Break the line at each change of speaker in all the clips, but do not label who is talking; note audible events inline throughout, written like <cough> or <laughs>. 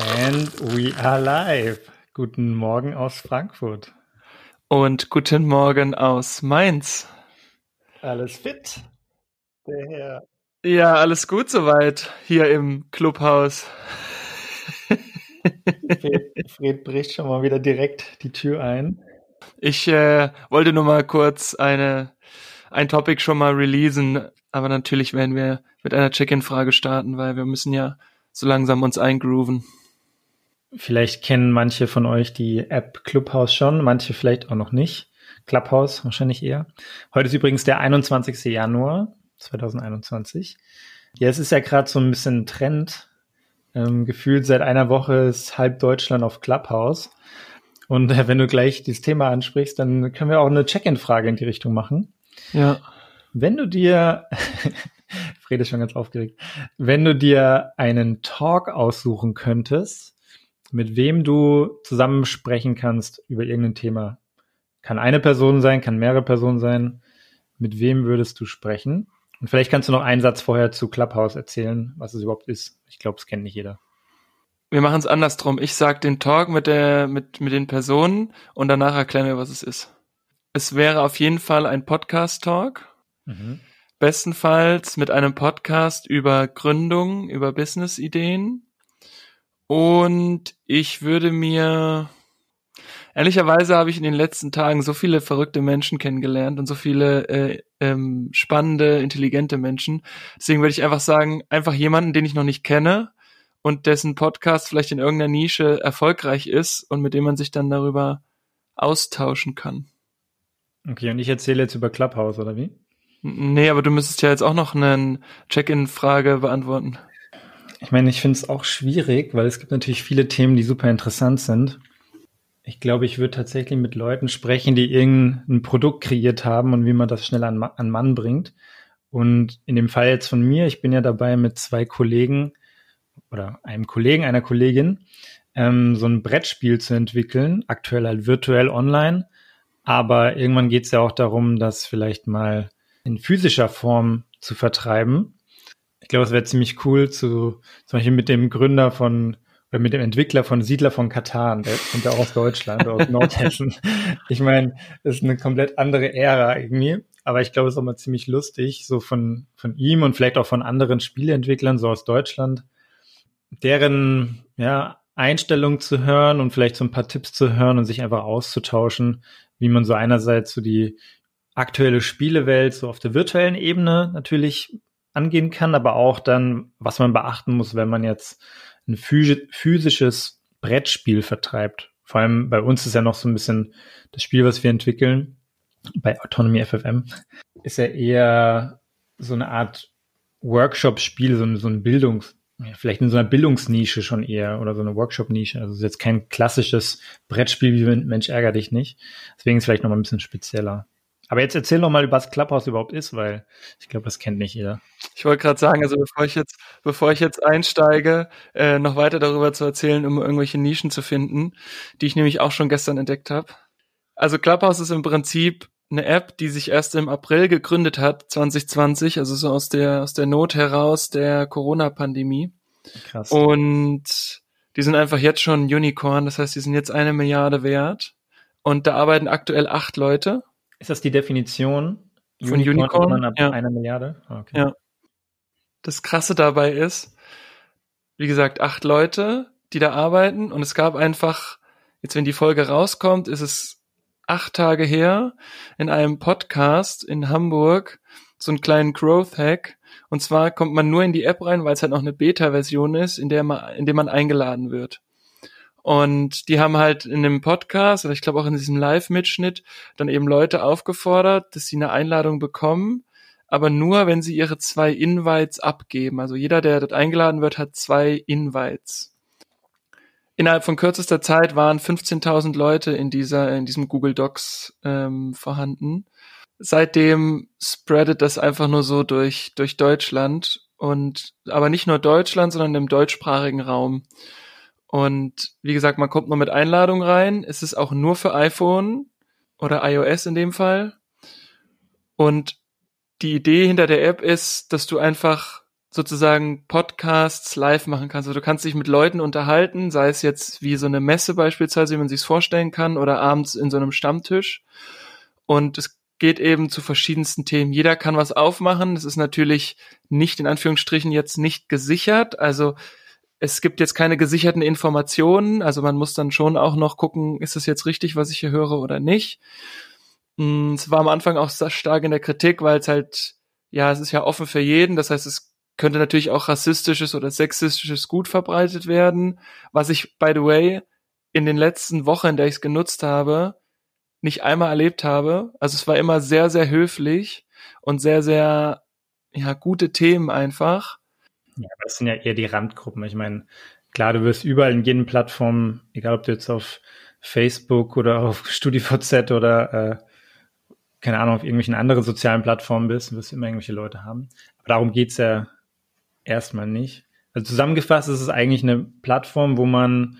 And we are live. Guten Morgen aus Frankfurt.
Und guten Morgen aus Mainz.
Alles fit?
Der Herr. Ja, alles gut soweit hier im Clubhaus.
Fred, Fred bricht schon mal wieder direkt die Tür ein.
Ich äh, wollte nur mal kurz eine, ein Topic schon mal releasen, aber natürlich werden wir mit einer Check-in-Frage starten, weil wir müssen ja so langsam uns eingrooven.
Vielleicht kennen manche von euch die App Clubhouse schon, manche vielleicht auch noch nicht. Clubhouse wahrscheinlich eher. Heute ist übrigens der 21. Januar 2021. Ja, es ist ja gerade so ein bisschen ein Trend. Ähm, gefühlt seit einer Woche ist halb Deutschland auf Clubhouse. Und äh, <laughs> wenn du gleich dieses Thema ansprichst, dann können wir auch eine Check-in-Frage in die Richtung machen.
Ja.
Wenn du dir, <laughs> Fred ist schon ganz aufgeregt, wenn du dir einen Talk aussuchen könntest, mit wem du zusammen sprechen kannst über irgendein Thema. Kann eine Person sein, kann mehrere Personen sein. Mit wem würdest du sprechen? Und vielleicht kannst du noch einen Satz vorher zu Clubhouse erzählen, was es überhaupt ist. Ich glaube, es kennt nicht jeder.
Wir machen es andersrum. Ich sag den Talk mit der, mit, mit den Personen und danach erklären wir, was es ist. Es wäre auf jeden Fall ein Podcast-Talk. Mhm. Bestenfalls mit einem Podcast über Gründung, über Business-Ideen und ich würde mir, ehrlicherweise habe ich in den letzten Tagen so viele verrückte Menschen kennengelernt und so viele äh, ähm, spannende, intelligente Menschen. Deswegen würde ich einfach sagen, einfach jemanden, den ich noch nicht kenne und dessen Podcast vielleicht in irgendeiner Nische erfolgreich ist und mit dem man sich dann darüber austauschen kann.
Okay, und ich erzähle jetzt über Clubhouse, oder wie?
Nee, aber du müsstest ja jetzt auch noch eine Check-in-Frage beantworten.
Ich meine, ich finde es auch schwierig, weil es gibt natürlich viele Themen, die super interessant sind. Ich glaube, ich würde tatsächlich mit Leuten sprechen, die irgendein Produkt kreiert haben und wie man das schnell an, an Mann bringt. Und in dem Fall jetzt von mir, ich bin ja dabei mit zwei Kollegen oder einem Kollegen, einer Kollegin, ähm, so ein Brettspiel zu entwickeln, aktuell halt virtuell online. Aber irgendwann geht es ja auch darum, das vielleicht mal in physischer Form zu vertreiben glaube, es wäre ziemlich cool zu, zum Beispiel mit dem Gründer von oder mit dem Entwickler von Siedler von Katan, der kommt ja auch aus Deutschland, aus <laughs> Nordhessen. Ich meine, das ist eine komplett andere Ära irgendwie, aber ich glaube, es ist auch mal ziemlich lustig, so von, von ihm und vielleicht auch von anderen Spieleentwicklern, so aus Deutschland, deren, ja, Einstellung zu hören und vielleicht so ein paar Tipps zu hören und sich einfach auszutauschen, wie man so einerseits so die aktuelle Spielewelt so auf der virtuellen Ebene natürlich angehen kann, aber auch dann, was man beachten muss, wenn man jetzt ein physisches Brettspiel vertreibt. Vor allem bei uns ist ja noch so ein bisschen das Spiel, was wir entwickeln, bei Autonomy FFM, ist ja eher so eine Art Workshop-Spiel, so, so ein Bildungs-, vielleicht in so einer Bildungsnische schon eher oder so eine Workshop-Nische. Also es ist jetzt kein klassisches Brettspiel wie Mensch ärger dich nicht. Deswegen ist es vielleicht noch mal ein bisschen spezieller. Aber jetzt erzähl noch mal, was Clubhouse überhaupt ist, weil ich glaube, das kennt nicht jeder.
Ich wollte gerade sagen, also bevor ich jetzt, bevor ich jetzt einsteige, äh, noch weiter darüber zu erzählen, um irgendwelche Nischen zu finden, die ich nämlich auch schon gestern entdeckt habe. Also Clubhouse ist im Prinzip eine App, die sich erst im April gegründet hat, 2020, also so aus der aus der Not heraus der Corona-Pandemie. Krass. Und die sind einfach jetzt schon Unicorn, das heißt, die sind jetzt eine Milliarde wert. Und da arbeiten aktuell acht Leute
ist das die Definition
von Unicorn? Unicorn
ab ja. einer Milliarde?
Ah, okay. Ja. Das Krasse dabei ist, wie gesagt, acht Leute, die da arbeiten und es gab einfach, jetzt wenn die Folge rauskommt, ist es acht Tage her, in einem Podcast in Hamburg, so einen kleinen Growth Hack. Und zwar kommt man nur in die App rein, weil es halt noch eine Beta-Version ist, in der man, in der man eingeladen wird. Und die haben halt in dem Podcast, oder ich glaube auch in diesem Live-Mitschnitt, dann eben Leute aufgefordert, dass sie eine Einladung bekommen, aber nur, wenn sie ihre zwei Invites abgeben. Also jeder, der dort eingeladen wird, hat zwei Invites. Innerhalb von kürzester Zeit waren 15.000 Leute in dieser, in diesem Google Docs ähm, vorhanden. Seitdem spreadet das einfach nur so durch, durch Deutschland und, aber nicht nur Deutschland, sondern im deutschsprachigen Raum. Und wie gesagt, man kommt nur mit Einladung rein. Es ist auch nur für iPhone oder iOS in dem Fall. Und die Idee hinter der App ist, dass du einfach sozusagen Podcasts live machen kannst. Also du kannst dich mit Leuten unterhalten, sei es jetzt wie so eine Messe beispielsweise, wie man sich vorstellen kann, oder abends in so einem Stammtisch. Und es geht eben zu verschiedensten Themen. Jeder kann was aufmachen. Das ist natürlich nicht in Anführungsstrichen jetzt nicht gesichert. Also es gibt jetzt keine gesicherten Informationen. Also man muss dann schon auch noch gucken, ist es jetzt richtig, was ich hier höre oder nicht. Mm, es war am Anfang auch sehr stark in der Kritik, weil es halt, ja, es ist ja offen für jeden. Das heißt, es könnte natürlich auch rassistisches oder sexistisches Gut verbreitet werden. Was ich, by the way, in den letzten Wochen, in der ich es genutzt habe, nicht einmal erlebt habe. Also es war immer sehr, sehr höflich und sehr, sehr, ja, gute Themen einfach.
Ja, das sind ja eher die Randgruppen. Ich meine, klar, du wirst überall in jedem Plattform, egal ob du jetzt auf Facebook oder auf <laughs> StudiVZ oder äh, keine Ahnung, auf irgendwelchen anderen sozialen Plattformen bist, wirst du immer irgendwelche Leute haben. Aber darum geht's ja erstmal nicht. Also zusammengefasst ist es eigentlich eine Plattform, wo man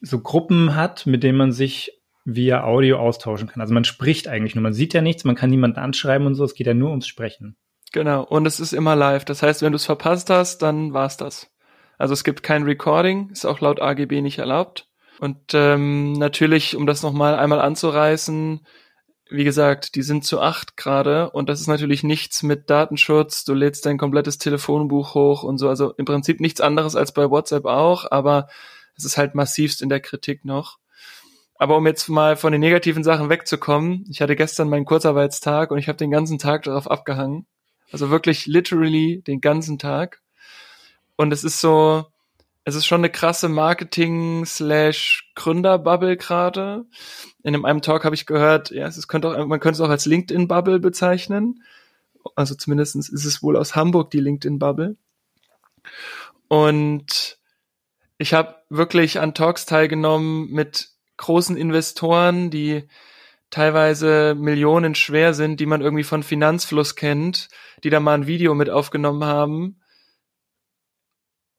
so Gruppen hat, mit denen man sich via Audio austauschen kann. Also man spricht eigentlich nur, man sieht ja nichts, man kann niemanden anschreiben und so, es geht ja nur ums Sprechen.
Genau, und es ist immer live. Das heißt, wenn du es verpasst hast, dann war's das. Also es gibt kein Recording, ist auch laut AGB nicht erlaubt. Und ähm, natürlich, um das nochmal einmal anzureißen, wie gesagt, die sind zu acht gerade und das ist natürlich nichts mit Datenschutz. Du lädst dein komplettes Telefonbuch hoch und so. Also im Prinzip nichts anderes als bei WhatsApp auch, aber es ist halt massivst in der Kritik noch. Aber um jetzt mal von den negativen Sachen wegzukommen, ich hatte gestern meinen Kurzarbeitstag und ich habe den ganzen Tag darauf abgehangen. Also wirklich literally den ganzen Tag. Und es ist so, es ist schon eine krasse Marketing slash Gründerbubble gerade. In einem Talk habe ich gehört, ja, es könnte auch, man könnte es auch als LinkedIn Bubble bezeichnen. Also zumindest ist es wohl aus Hamburg die LinkedIn Bubble. Und ich habe wirklich an Talks teilgenommen mit großen Investoren, die teilweise Millionen schwer sind, die man irgendwie von Finanzfluss kennt, die da mal ein Video mit aufgenommen haben.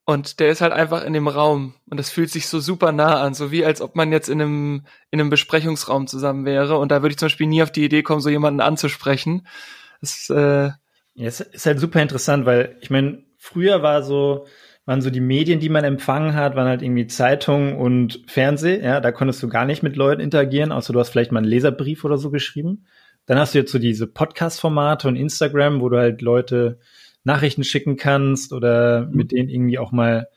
Und der ist halt einfach in dem Raum. Und das fühlt sich so super nah an, so wie als ob man jetzt in einem, in einem Besprechungsraum zusammen wäre. Und da würde ich zum Beispiel nie auf die Idee kommen, so jemanden anzusprechen. Das, äh
ja, es ist halt super interessant, weil ich meine, früher war so, waren so die Medien, die man empfangen hat, waren halt irgendwie Zeitung und Fernseh. Ja, da konntest du gar nicht mit Leuten interagieren, außer du hast vielleicht mal einen Leserbrief oder so geschrieben. Dann hast du jetzt so diese Podcast-Formate und Instagram, wo du halt Leute Nachrichten schicken kannst oder mit denen irgendwie auch mal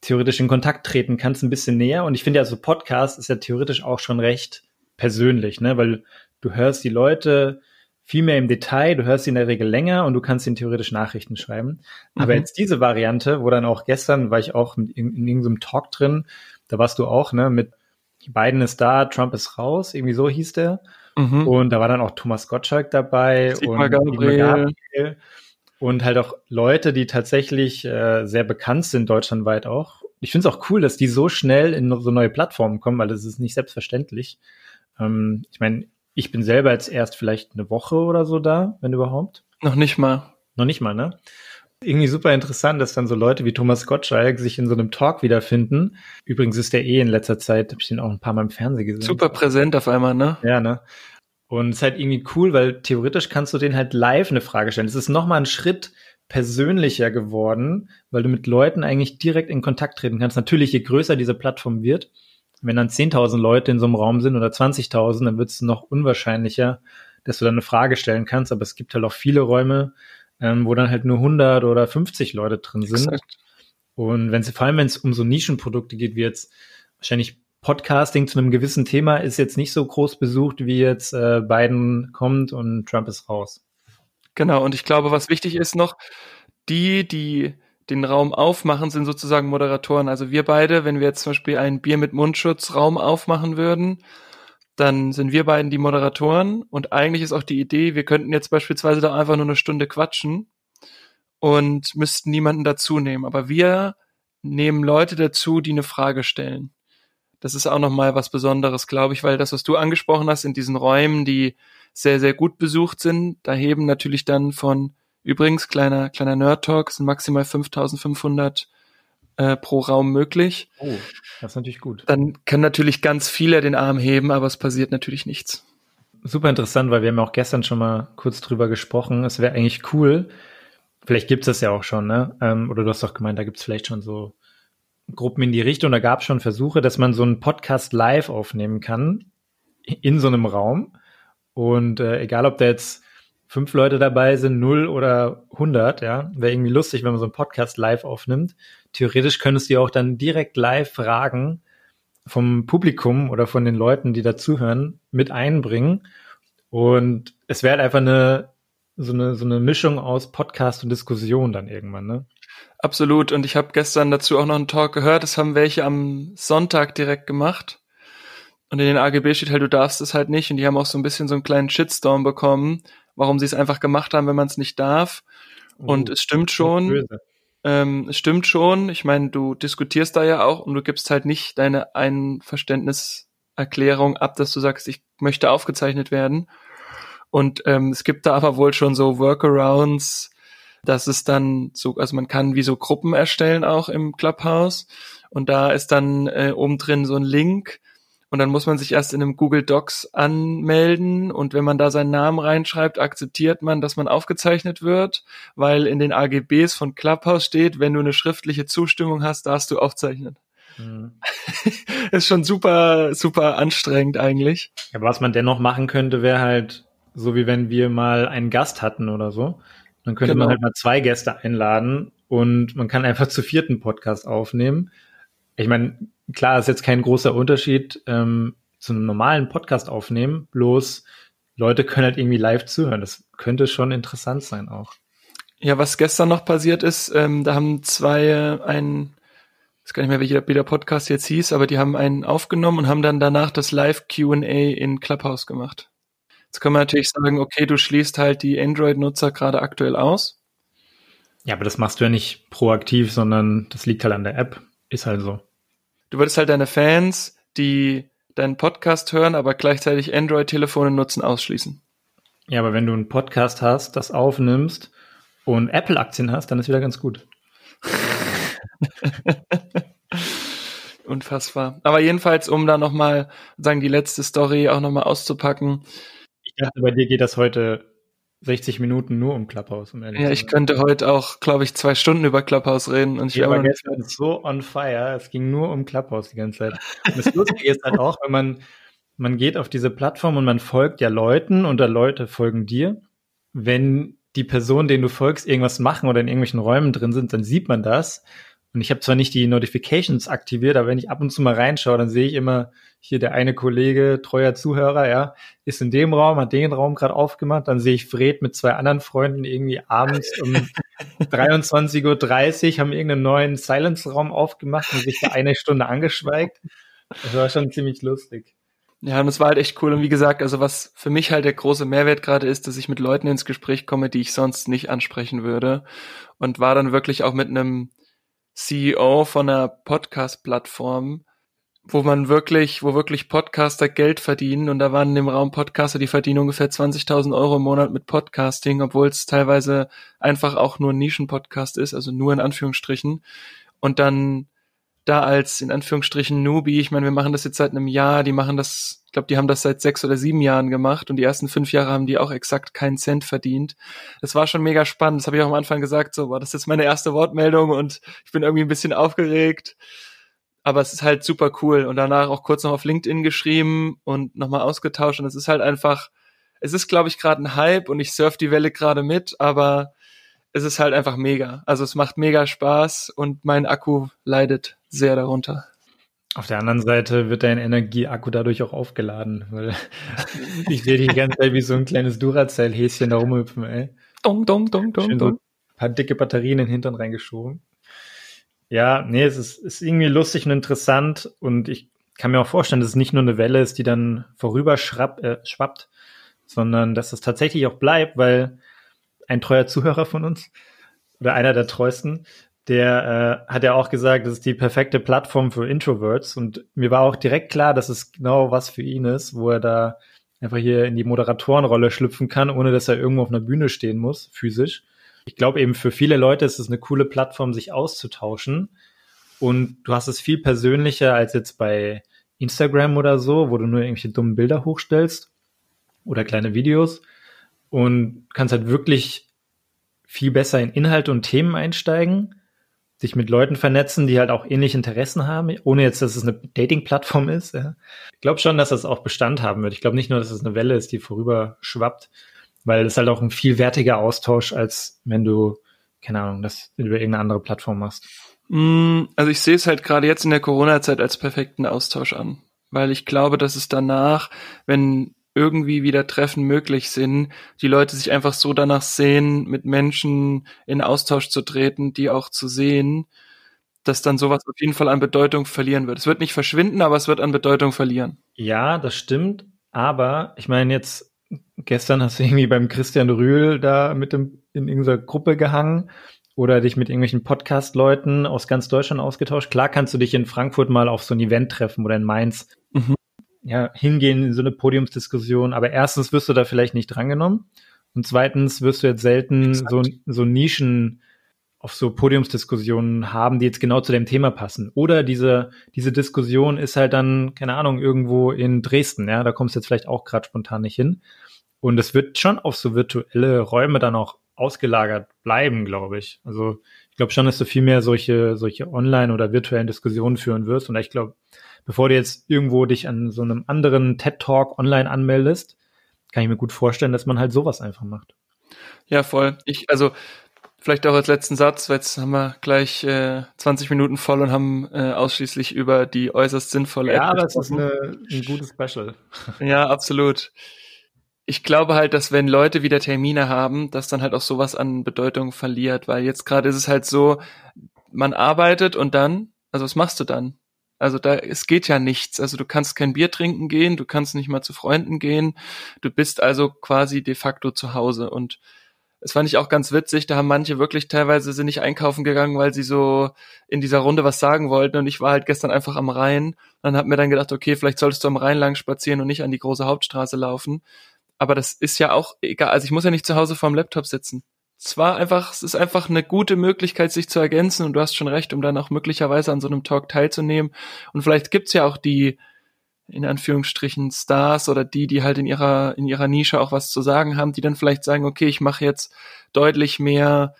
theoretisch in Kontakt treten kannst, ein bisschen näher. Und ich finde ja, so Podcast ist ja theoretisch auch schon recht persönlich, ne? Weil du hörst die Leute, viel mehr im Detail, du hörst sie in der Regel länger und du kannst ihnen theoretisch Nachrichten schreiben. Aber mhm. jetzt diese Variante, wo dann auch gestern war ich auch in, in irgendeinem Talk drin, da warst du auch, ne, mit Biden ist da, Trump ist raus, irgendwie so hieß der. Mhm. Und da war dann auch Thomas Gottschalk dabei
Sigmar und Gabriel. Gabriel.
und halt auch Leute, die tatsächlich äh, sehr bekannt sind deutschlandweit auch. Ich finde es auch cool, dass die so schnell in so neue Plattformen kommen, weil das ist nicht selbstverständlich. Ähm, ich meine, ich bin selber jetzt erst vielleicht eine Woche oder so da, wenn überhaupt.
Noch nicht mal.
Noch nicht mal, ne? Irgendwie super interessant, dass dann so Leute wie Thomas Gottschalk sich in so einem Talk wiederfinden. Übrigens ist der eh in letzter Zeit, habe ich den auch ein paar Mal im Fernsehen gesehen.
Super präsent auf einmal, ne?
Ja, ne? Und es ist halt irgendwie cool, weil theoretisch kannst du den halt live eine Frage stellen. Es ist nochmal ein Schritt persönlicher geworden, weil du mit Leuten eigentlich direkt in Kontakt treten kannst. Natürlich, je größer diese Plattform wird, wenn dann 10.000 Leute in so einem Raum sind oder 20.000, dann wird es noch unwahrscheinlicher, dass du dann eine Frage stellen kannst. Aber es gibt halt auch viele Räume, ähm, wo dann halt nur 100 oder 50 Leute drin sind. Exakt. Und wenn es vor allem wenn es um so Nischenprodukte geht, wie jetzt wahrscheinlich Podcasting zu einem gewissen Thema ist jetzt nicht so groß besucht, wie jetzt äh, Biden kommt und Trump ist raus.
Genau, und ich glaube, was wichtig ist noch, die, die den Raum aufmachen, sind sozusagen Moderatoren. Also wir beide, wenn wir jetzt zum Beispiel einen Bier mit Mundschutz Raum aufmachen würden, dann sind wir beiden die Moderatoren und eigentlich ist auch die Idee, wir könnten jetzt beispielsweise da einfach nur eine Stunde quatschen und müssten niemanden dazu nehmen. Aber wir nehmen Leute dazu, die eine Frage stellen. Das ist auch nochmal was Besonderes, glaube ich, weil das, was du angesprochen hast in diesen Räumen, die sehr, sehr gut besucht sind, da heben natürlich dann von Übrigens, kleiner, kleiner Nerd-Talk, sind maximal 5500 äh, pro Raum möglich.
Oh, das ist natürlich gut.
Dann können natürlich ganz viele den Arm heben, aber es passiert natürlich nichts.
Super interessant, weil wir haben auch gestern schon mal kurz drüber gesprochen. Es wäre eigentlich cool, vielleicht gibt's das ja auch schon, ne? Ähm, oder du hast doch gemeint, da gibt's vielleicht schon so Gruppen in die Richtung. Da gab's schon Versuche, dass man so einen Podcast live aufnehmen kann in so einem Raum. Und äh, egal, ob da jetzt fünf Leute dabei sind, null oder hundert, ja, wäre irgendwie lustig, wenn man so einen Podcast live aufnimmt. Theoretisch könntest du ja auch dann direkt live Fragen vom Publikum oder von den Leuten, die dazuhören, mit einbringen. Und es wäre halt einfach eine so eine so eine Mischung aus Podcast und Diskussion dann irgendwann, ne?
Absolut. Und ich habe gestern dazu auch noch einen Talk gehört. Das haben welche am Sonntag direkt gemacht. Und in den AGB steht halt, du darfst es halt nicht. Und die haben auch so ein bisschen so einen kleinen Shitstorm bekommen, warum sie es einfach gemacht haben, wenn man es nicht darf. Und oh, es stimmt schon. Ähm, es stimmt schon. Ich meine, du diskutierst da ja auch und du gibst halt nicht deine Einverständniserklärung ab, dass du sagst, ich möchte aufgezeichnet werden. Und ähm, es gibt da aber wohl schon so Workarounds, dass es dann so, also man kann wie so Gruppen erstellen auch im Clubhouse. Und da ist dann äh, oben drin so ein Link, und dann muss man sich erst in einem Google Docs anmelden und wenn man da seinen Namen reinschreibt, akzeptiert man, dass man aufgezeichnet wird, weil in den AGBs von Clubhouse steht, wenn du eine schriftliche Zustimmung hast, darfst du aufzeichnen. Mhm. <laughs> ist schon super, super anstrengend eigentlich.
Ja, was man dennoch machen könnte, wäre halt so wie wenn wir mal einen Gast hatten oder so. Dann könnte genau. man halt mal zwei Gäste einladen und man kann einfach zu vierten Podcast aufnehmen. Ich meine, klar, ist jetzt kein großer Unterschied ähm, zu einem normalen Podcast aufnehmen, bloß Leute können halt irgendwie live zuhören. Das könnte schon interessant sein auch.
Ja, was gestern noch passiert ist, ähm, da haben zwei äh, einen, ich weiß gar nicht mehr, welcher der Podcast jetzt hieß, aber die haben einen aufgenommen und haben dann danach das Live Q&A in Clubhouse gemacht. Jetzt kann man natürlich sagen, okay, du schließt halt die Android-Nutzer gerade aktuell aus.
Ja, aber das machst du ja nicht proaktiv, sondern das liegt halt an der App. Ist halt so
du würdest halt deine Fans, die deinen Podcast hören, aber gleichzeitig Android-Telefone nutzen, ausschließen.
Ja, aber wenn du einen Podcast hast, das aufnimmst und Apple-Aktien hast, dann ist wieder ganz gut. <laughs>
Unfassbar. Aber jedenfalls, um da nochmal, sagen, die letzte Story auch nochmal auszupacken.
Ich dachte, bei dir geht das heute 60 Minuten nur um Clubhouse. Um
ja, ich könnte heute auch, glaube ich, zwei Stunden über Clubhouse reden. Und ich
ja, war gestern so on fire. Es ging nur um Clubhouse die ganze Zeit. Und das Lustige ist halt auch, wenn man, man geht auf diese Plattform und man folgt ja Leuten und da Leute folgen dir. Wenn die Personen, denen du folgst, irgendwas machen oder in irgendwelchen Räumen drin sind, dann sieht man das. Und ich habe zwar nicht die Notifications aktiviert, aber wenn ich ab und zu mal reinschaue, dann sehe ich immer hier der eine Kollege, treuer Zuhörer, ja, ist in dem Raum, hat den Raum gerade aufgemacht. Dann sehe ich Fred mit zwei anderen Freunden irgendwie abends um <laughs> 23.30 Uhr haben irgendeinen neuen Silence-Raum aufgemacht und sich da eine Stunde angeschweigt. Das war schon ziemlich lustig.
Ja, und es war halt echt cool. Und wie gesagt, also was für mich halt der große Mehrwert gerade ist, dass ich mit Leuten ins Gespräch komme, die ich sonst nicht ansprechen würde. Und war dann wirklich auch mit einem CEO von einer Podcast-Plattform, wo man wirklich, wo wirklich Podcaster Geld verdienen und da waren in dem Raum Podcaster, die verdienen ungefähr 20.000 Euro im Monat mit Podcasting, obwohl es teilweise einfach auch nur ein Nischen-Podcast ist, also nur in Anführungsstrichen. Und dann da als in Anführungsstrichen Newbie, ich meine, wir machen das jetzt seit einem Jahr, die machen das, ich glaube, die haben das seit sechs oder sieben Jahren gemacht und die ersten fünf Jahre haben die auch exakt keinen Cent verdient. Das war schon mega spannend. Das habe ich auch am Anfang gesagt, so war das jetzt meine erste Wortmeldung und ich bin irgendwie ein bisschen aufgeregt. Aber es ist halt super cool und danach auch kurz noch auf LinkedIn geschrieben und nochmal ausgetauscht und es ist halt einfach, es ist, glaube ich, gerade ein Hype und ich surf die Welle gerade mit, aber es ist halt einfach mega. Also es macht mega Spaß und mein Akku leidet sehr darunter.
Auf der anderen Seite wird dein Energieakku dadurch auch aufgeladen, weil <laughs> ich sehe dich die ganze Zeit wie so ein kleines Duracell-Häschen da rumhüpfen, ey.
Dong, dong, dong, dong,
dong. ein paar dicke Batterien in den Hintern reingeschoben. Ja, nee, es ist, ist irgendwie lustig und interessant und ich kann mir auch vorstellen, dass es nicht nur eine Welle ist, die dann vorüber schrapp, äh, schwappt, sondern dass es tatsächlich auch bleibt, weil ein treuer Zuhörer von uns oder einer der treuesten, der äh, hat ja auch gesagt, das ist die perfekte Plattform für Introverts. Und mir war auch direkt klar, dass es genau was für ihn ist, wo er da einfach hier in die Moderatorenrolle schlüpfen kann, ohne dass er irgendwo auf einer Bühne stehen muss, physisch. Ich glaube eben für viele Leute ist es eine coole Plattform, sich auszutauschen. Und du hast es viel persönlicher als jetzt bei Instagram oder so, wo du nur irgendwelche dummen Bilder hochstellst oder kleine Videos. Und kannst halt wirklich viel besser in Inhalte und Themen einsteigen, sich mit Leuten vernetzen, die halt auch ähnliche Interessen haben, ohne jetzt, dass es eine Dating-Plattform ist. Ja. Ich glaube schon, dass das auch Bestand haben wird. Ich glaube nicht nur, dass es eine Welle ist, die vorüber schwappt, weil es halt auch ein viel wertiger Austausch, als wenn du, keine Ahnung, das über irgendeine andere Plattform machst.
Mm, also ich sehe es halt gerade jetzt in der Corona-Zeit als perfekten Austausch an, weil ich glaube, dass es danach, wenn irgendwie wieder Treffen möglich sind, die Leute sich einfach so danach sehen, mit Menschen in Austausch zu treten, die auch zu sehen, dass dann sowas auf jeden Fall an Bedeutung verlieren wird. Es wird nicht verschwinden, aber es wird an Bedeutung verlieren.
Ja, das stimmt. Aber ich meine, jetzt gestern hast du irgendwie beim Christian Rühl da mit dem in irgendeiner Gruppe gehangen oder dich mit irgendwelchen Podcast-Leuten aus ganz Deutschland ausgetauscht. Klar kannst du dich in Frankfurt mal auf so ein Event treffen oder in Mainz. Mhm. Ja, hingehen in so eine Podiumsdiskussion. Aber erstens wirst du da vielleicht nicht drangenommen. Und zweitens wirst du jetzt selten so, so Nischen auf so Podiumsdiskussionen haben, die jetzt genau zu dem Thema passen. Oder diese, diese Diskussion ist halt dann, keine Ahnung, irgendwo in Dresden, ja, da kommst du jetzt vielleicht auch gerade spontan nicht hin. Und es wird schon auf so virtuelle Räume dann auch ausgelagert bleiben, glaube ich. Also ich glaube schon, dass du viel mehr solche, solche online- oder virtuellen Diskussionen führen wirst. Und ich glaube, bevor du jetzt irgendwo dich an so einem anderen TED-Talk online anmeldest, kann ich mir gut vorstellen, dass man halt sowas einfach macht.
Ja, voll. Ich, also vielleicht auch als letzten Satz, weil jetzt haben wir gleich äh, 20 Minuten voll und haben äh, ausschließlich über die äußerst sinnvolle
Ja, App aber es ist eine, ein gutes Special. <laughs>
Ja, absolut ich glaube halt, dass wenn Leute wieder Termine haben, dass dann halt auch sowas an Bedeutung verliert, weil jetzt gerade ist es halt so, man arbeitet und dann, also was machst du dann? Also da, es geht ja nichts. Also du kannst kein Bier trinken gehen, du kannst nicht mal zu Freunden gehen. Du bist also quasi de facto zu Hause. Und es fand ich auch ganz witzig, da haben manche wirklich teilweise sind nicht einkaufen gegangen, weil sie so in dieser Runde was sagen wollten. Und ich war halt gestern einfach am Rhein und hab mir dann gedacht, okay, vielleicht solltest du am Rhein lang spazieren und nicht an die große Hauptstraße laufen aber das ist ja auch egal. Also ich muss ja nicht zu Hause vorm Laptop sitzen. Es war einfach, es ist einfach eine gute Möglichkeit, sich zu ergänzen und du hast schon recht, um dann auch möglicherweise an so einem Talk teilzunehmen. Und vielleicht gibt's ja auch die, in Anführungsstrichen, Stars oder die, die halt in ihrer, in ihrer Nische auch was zu sagen haben, die dann vielleicht sagen, okay, ich mache jetzt deutlich mehr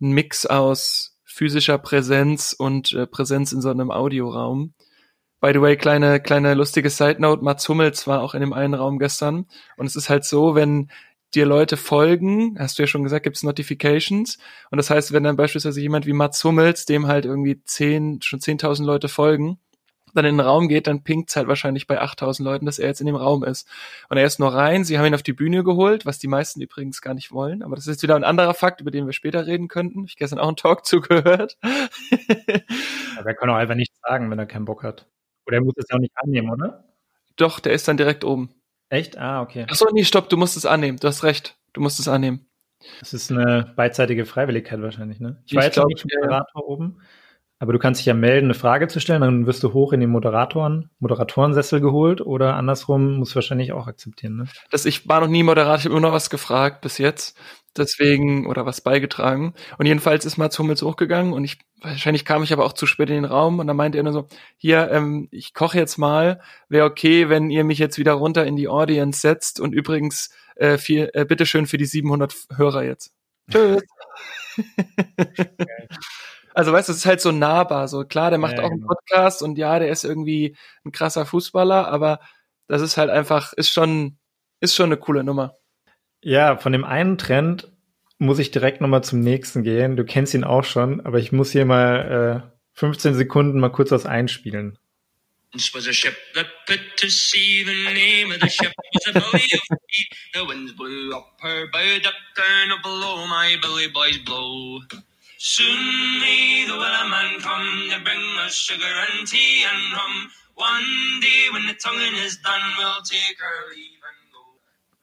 einen Mix aus physischer Präsenz und äh, Präsenz in so einem Audioraum. By the way, kleine, kleine lustige Side Note, Mats Hummels war auch in dem einen Raum gestern. Und es ist halt so, wenn dir Leute folgen, hast du ja schon gesagt, gibt's Notifications. Und das heißt, wenn dann beispielsweise jemand wie Mats Hummels, dem halt irgendwie zehn, schon 10.000 Leute folgen, dann in den Raum geht, dann pinkt's halt wahrscheinlich bei 8000 Leuten, dass er jetzt in dem Raum ist. Und er ist nur rein, sie haben ihn auf die Bühne geholt, was die meisten übrigens gar nicht wollen. Aber das ist wieder ein anderer Fakt, über den wir später reden könnten. Ich gestern auch einen Talk <laughs> zugehört.
ja, wer kann auch einfach nichts sagen, wenn er keinen Bock hat. Oder er muss es ja auch nicht annehmen, oder?
Doch, der ist dann direkt oben.
Echt? Ah, okay.
Achso, nee, stopp, du musst es annehmen. Du hast recht. Du musst es annehmen.
Das ist eine beidseitige Freiwilligkeit wahrscheinlich, ne? Ich, ich war jetzt glaub, nicht Moderator ja. oben, aber du kannst dich ja melden, eine Frage zu stellen, dann wirst du hoch in den Moderatoren, Moderatorensessel geholt oder andersrum musst du wahrscheinlich auch akzeptieren, ne?
Das, ich war noch nie Moderator, ich habe immer noch was gefragt bis jetzt deswegen oder was beigetragen. Und jedenfalls ist Mats Hummels hochgegangen und ich wahrscheinlich kam ich aber auch zu spät in den Raum und dann meinte er nur so, hier, ähm, ich koche jetzt mal, wäre okay, wenn ihr mich jetzt wieder runter in die Audience setzt und übrigens äh, viel, äh, bitteschön für die 700 Hörer jetzt. Tschüss. <laughs> also weißt du, es ist halt so nahbar, so klar, der macht ja, auch einen genau. Podcast und ja, der ist irgendwie ein krasser Fußballer, aber das ist halt einfach, ist schon, ist schon eine coole Nummer.
Ja, von dem einen Trend muss ich direkt nochmal zum nächsten gehen. Du kennst ihn auch schon, aber ich muss hier mal äh, 15 Sekunden mal kurz was einspielen. Once was a ship that put to sea. The name of the ship was a belly of tea. The winds blew up her bow, up down, below my belly boys blow. Soon may the wellerman come to bring us sugar and tea and rum. One day when the tonguing is done, we'll take our leave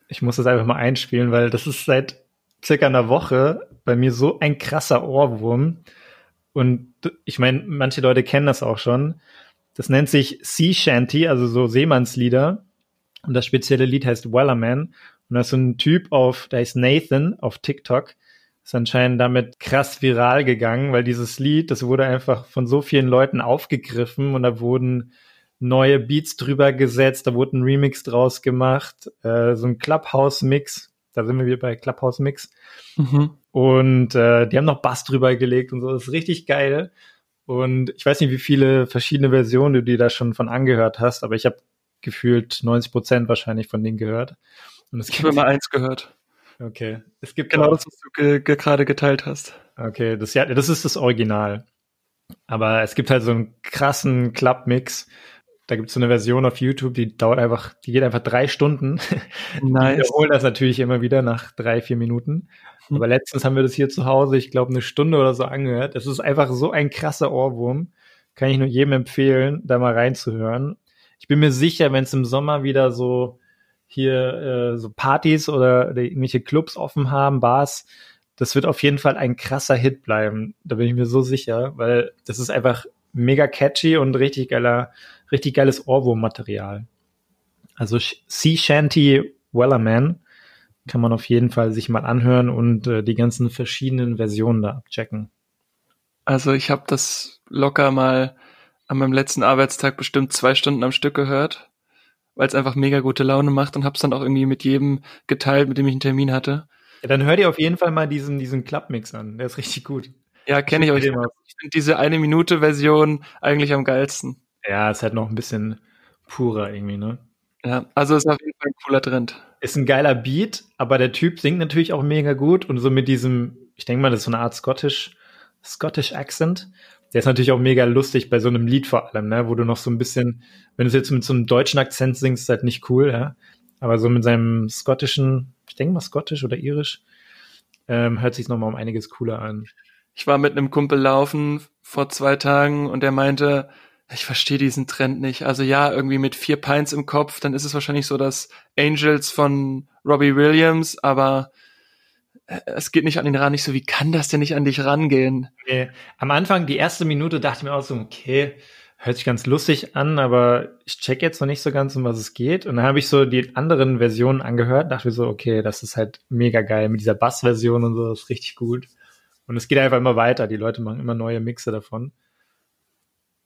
ich muss das einfach mal einspielen, weil das ist seit circa einer Woche bei mir so ein krasser Ohrwurm. Und ich meine, manche Leute kennen das auch schon. Das nennt sich Sea Shanty, also so Seemannslieder. Und das spezielle Lied heißt Wellerman. Und das ist so ein Typ auf, der heißt Nathan auf TikTok. Ist anscheinend damit krass viral gegangen, weil dieses Lied, das wurde einfach von so vielen Leuten aufgegriffen und da wurden neue Beats drüber gesetzt, da wurde ein Remix draus gemacht, äh, so ein Clubhouse-Mix. Da sind wir wieder bei Clubhouse Mix. Mhm. Und äh, die haben noch Bass drüber gelegt und so. Das ist richtig geil. Und ich weiß nicht, wie viele verschiedene Versionen du dir da schon von angehört hast, aber ich habe gefühlt 90 Prozent wahrscheinlich von denen gehört.
Und es ich habe immer eins gehört.
Okay. Es gibt
genau das, was du ge ge gerade geteilt hast.
Okay, das ja, das ist das Original. Aber es gibt halt so einen krassen Club-Mix. Da gibt es so eine Version auf YouTube, die dauert einfach, die geht einfach drei Stunden. <laughs> Nice. Die wiederholen das natürlich immer wieder nach drei, vier Minuten. Hm. Aber letztens haben wir das hier zu Hause, ich glaube, eine Stunde oder so angehört. Es ist einfach so ein krasser Ohrwurm. Kann ich nur jedem empfehlen, da mal reinzuhören. Ich bin mir sicher, wenn es im Sommer wieder so hier äh, so Partys oder, oder irgendwelche Clubs offen haben, Bars, das wird auf jeden Fall ein krasser Hit bleiben. Da bin ich mir so sicher, weil das ist einfach mega catchy und richtig geiler, richtig geiles Ohrwurm-Material. Also Sea Shanty Wellerman kann man auf jeden Fall sich mal anhören und äh, die ganzen verschiedenen Versionen da abchecken.
Also ich habe das locker mal an meinem letzten Arbeitstag bestimmt zwei Stunden am Stück gehört, weil es einfach mega gute Laune macht und hab's dann auch irgendwie mit jedem geteilt, mit dem ich einen Termin hatte.
Ja, dann hör dir auf jeden Fall mal diesen, diesen Clubmix an. Der ist richtig gut.
Ja, kenne ich, aber ich finde diese eine Minute Version eigentlich am geilsten.
Ja, ist halt noch ein bisschen purer irgendwie, ne?
Ja, also ist auf jeden Fall ein cooler Trend.
Ist ein geiler Beat, aber der Typ singt natürlich auch mega gut und so mit diesem, ich denke mal, das ist so eine Art Scottish, Scottish Accent. Der ist natürlich auch mega lustig bei so einem Lied vor allem, ne, wo du noch so ein bisschen, wenn du es jetzt mit so einem deutschen Akzent singst, ist halt nicht cool, ja. Aber so mit seinem schottischen, ich denke mal Scottish oder irisch, ähm, hört sich nochmal um einiges cooler an.
Ich war mit einem Kumpel laufen vor zwei Tagen und der meinte, ich verstehe diesen Trend nicht. Also ja, irgendwie mit vier Pints im Kopf, dann ist es wahrscheinlich so das Angels von Robbie Williams, aber es geht nicht an ihn ran. Ich so, wie kann das denn nicht an dich rangehen?
Nee. Am Anfang, die erste Minute, dachte ich mir auch so, okay, hört sich ganz lustig an, aber ich check jetzt noch nicht so ganz, um was es geht. Und dann habe ich so die anderen Versionen angehört, dachte mir so, okay, das ist halt mega geil mit dieser Bass-Version und so, das ist richtig gut. Und es geht einfach immer weiter. Die Leute machen immer neue Mixe davon.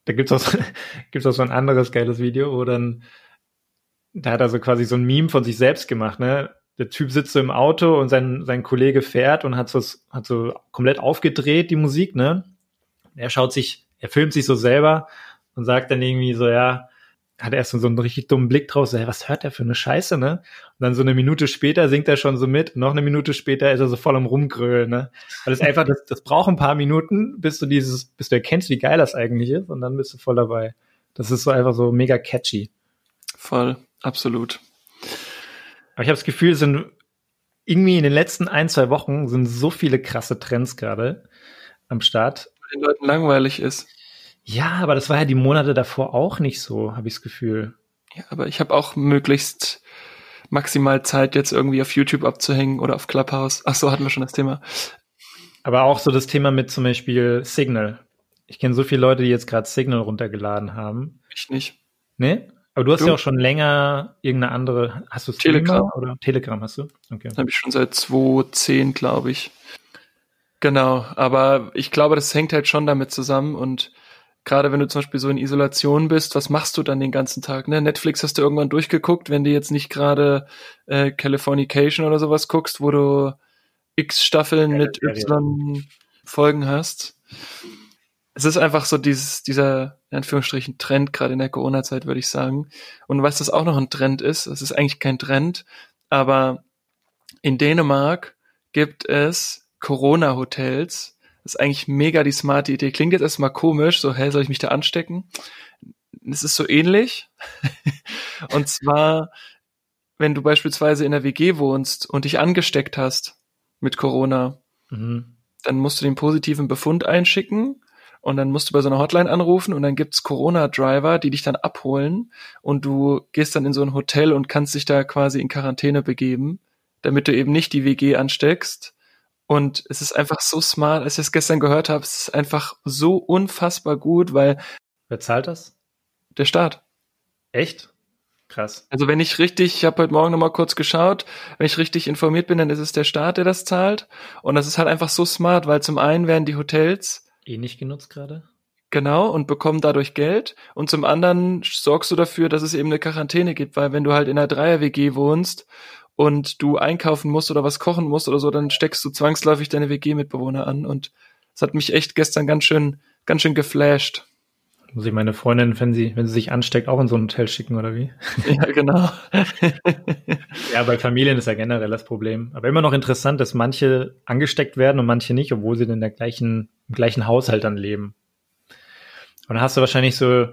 Da gibt's auch, so, <laughs> auch so ein anderes geiles Video, wo dann, da hat er so quasi so ein Meme von sich selbst gemacht, ne? Der Typ sitzt so im Auto und sein, sein Kollege fährt und hat so, hat so komplett aufgedreht, die Musik, ne? Er schaut sich, er filmt sich so selber und sagt dann irgendwie so, ja, hat erst so einen richtig dummen Blick drauf, so, hey, was hört der für eine Scheiße, ne? Und dann so eine Minute später singt er schon so mit, noch eine Minute später ist er so voll am Rumgrölen, ne? Weil es <laughs> einfach, das, das braucht ein paar Minuten, bis du dieses, bis du erkennst, wie geil das eigentlich ist, und dann bist du voll dabei. Das ist so einfach so mega catchy.
Voll, absolut.
Aber ich habe das Gefühl, es sind irgendwie in den letzten ein, zwei Wochen sind so viele krasse Trends gerade am Start.
Weil den Leuten langweilig ist.
Ja, aber das war ja die Monate davor auch nicht so, habe ich das Gefühl.
Ja, aber ich habe auch möglichst maximal Zeit, jetzt irgendwie auf YouTube abzuhängen oder auf Clubhouse. Ach so, hatten wir schon das Thema.
Aber auch so das Thema mit zum Beispiel Signal. Ich kenne so viele Leute, die jetzt gerade Signal runtergeladen haben.
Ich nicht.
Nee? Aber du hast du? ja auch schon länger irgendeine andere. Hast du
Telegram
oder Telegram hast du?
Okay. Habe ich schon seit 2010, glaube ich. Genau, aber ich glaube, das hängt halt schon damit zusammen und gerade wenn du zum Beispiel so in Isolation bist, was machst du dann den ganzen Tag? Ne? Netflix hast du irgendwann durchgeguckt, wenn du jetzt nicht gerade äh, Californication oder sowas guckst, wo du X Staffeln ja, mit Y Folgen hast. Es ist einfach so dieses, dieser, in Anführungsstrichen, Trend, gerade in der Corona-Zeit, würde ich sagen. Und was das auch noch ein Trend ist, es ist eigentlich kein Trend, aber in Dänemark gibt es Corona-Hotels, das ist eigentlich mega die smarte Idee. Klingt jetzt erstmal komisch, so, hä, soll ich mich da anstecken? Es ist so ähnlich. <laughs> und zwar, wenn du beispielsweise in der WG wohnst und dich angesteckt hast mit Corona, mhm. dann musst du den positiven Befund einschicken und dann musst du bei so einer Hotline anrufen und dann gibt's Corona-Driver, die dich dann abholen und du gehst dann in so ein Hotel und kannst dich da quasi in Quarantäne begeben, damit du eben nicht die WG ansteckst und es ist einfach so smart, als ich es gestern gehört habe, es ist einfach so unfassbar gut, weil.
Wer zahlt das?
Der Staat.
Echt? Krass.
Also wenn ich richtig, ich habe heute Morgen nochmal kurz geschaut, wenn ich richtig informiert bin, dann ist es der Staat, der das zahlt. Und das ist halt einfach so smart, weil zum einen werden die Hotels
eh nicht genutzt gerade.
Genau, und bekommen dadurch Geld. Und zum anderen sorgst du dafür, dass es eben eine Quarantäne gibt, weil wenn du halt in einer Dreier-WG wohnst und du einkaufen musst oder was kochen musst oder so, dann steckst du zwangsläufig deine WG-Mitbewohner an und das hat mich echt gestern ganz schön, ganz schön geflasht.
Muss ich meine Freundin, wenn sie, wenn sie sich ansteckt, auch in so ein Hotel schicken oder wie? <laughs>
Ja, genau.
ja, bei Familien ist ja generell das Problem. Aber immer noch interessant, dass manche angesteckt werden und manche nicht, obwohl sie in der gleichen, im gleichen Haushalt dann leben. Und dann hast du wahrscheinlich so,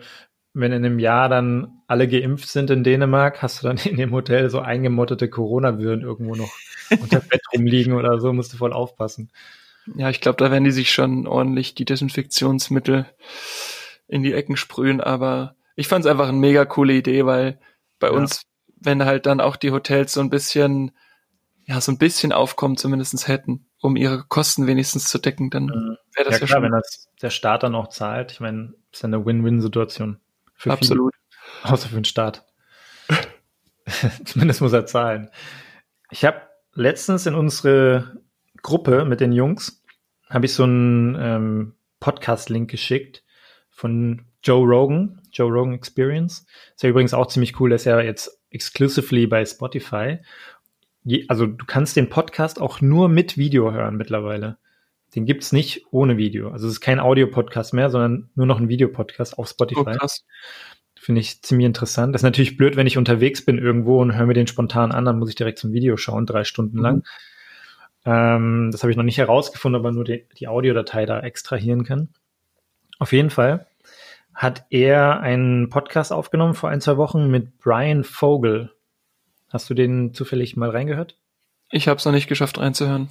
wenn in einem Jahr dann alle geimpft sind in Dänemark, hast du dann in dem Hotel so eingemottete Coronaviren irgendwo noch unter Bett <laughs> rumliegen oder so, musst du voll aufpassen.
Ja, ich glaube, da werden die sich schon ordentlich die Desinfektionsmittel in die Ecken sprühen, aber ich fand es einfach eine mega coole Idee, weil bei ja. uns, wenn halt dann auch die Hotels so ein bisschen, ja, so ein bisschen Aufkommen zumindestens hätten, um ihre Kosten wenigstens zu decken, dann mhm. wäre das ja, ja klar, schon.
wenn das der Staat dann auch zahlt. Ich meine, ist ja eine Win-Win-Situation.
Absolut.
Viele, außer für den Staat. <laughs> Zumindest muss er zahlen. Ich habe letztens in unsere Gruppe mit den Jungs, habe ich so einen ähm, Podcast-Link geschickt von Joe Rogan, Joe Rogan Experience. Ist ja übrigens auch ziemlich cool, dass er jetzt exclusively bei Spotify. Je, also du kannst den Podcast auch nur mit Video hören mittlerweile. Den gibt's nicht ohne Video. Also es ist kein Audio-Podcast mehr, sondern nur noch ein Videopodcast auf Spotify. Oh, Finde ich ziemlich interessant. Das ist natürlich blöd, wenn ich unterwegs bin irgendwo und höre mir den spontan an, dann muss ich direkt zum Video schauen, drei Stunden mhm. lang. Ähm, das habe ich noch nicht herausgefunden, aber nur die, die Audiodatei da extrahieren kann. Auf jeden Fall hat er einen Podcast aufgenommen vor ein, zwei Wochen mit Brian Vogel. Hast du den zufällig mal reingehört?
Ich habe es noch nicht geschafft reinzuhören.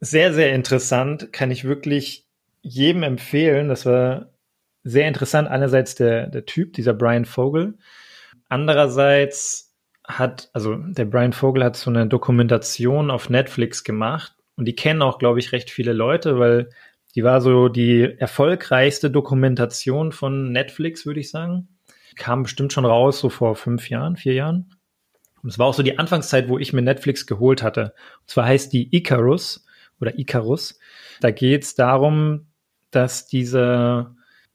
Sehr, sehr interessant. Kann ich wirklich jedem empfehlen. Das war sehr interessant. Einerseits der, der Typ, dieser Brian Vogel. Andererseits hat, also der Brian Vogel hat so eine Dokumentation auf Netflix gemacht und die kennen auch, glaube ich, recht viele Leute, weil die war so die erfolgreichste Dokumentation von Netflix, würde ich sagen. Kam bestimmt schon raus, so vor fünf Jahren, vier Jahren. Und es war auch so die Anfangszeit, wo ich mir Netflix geholt hatte. Und zwar heißt die Icarus oder Icarus. Da geht es darum, dass diese,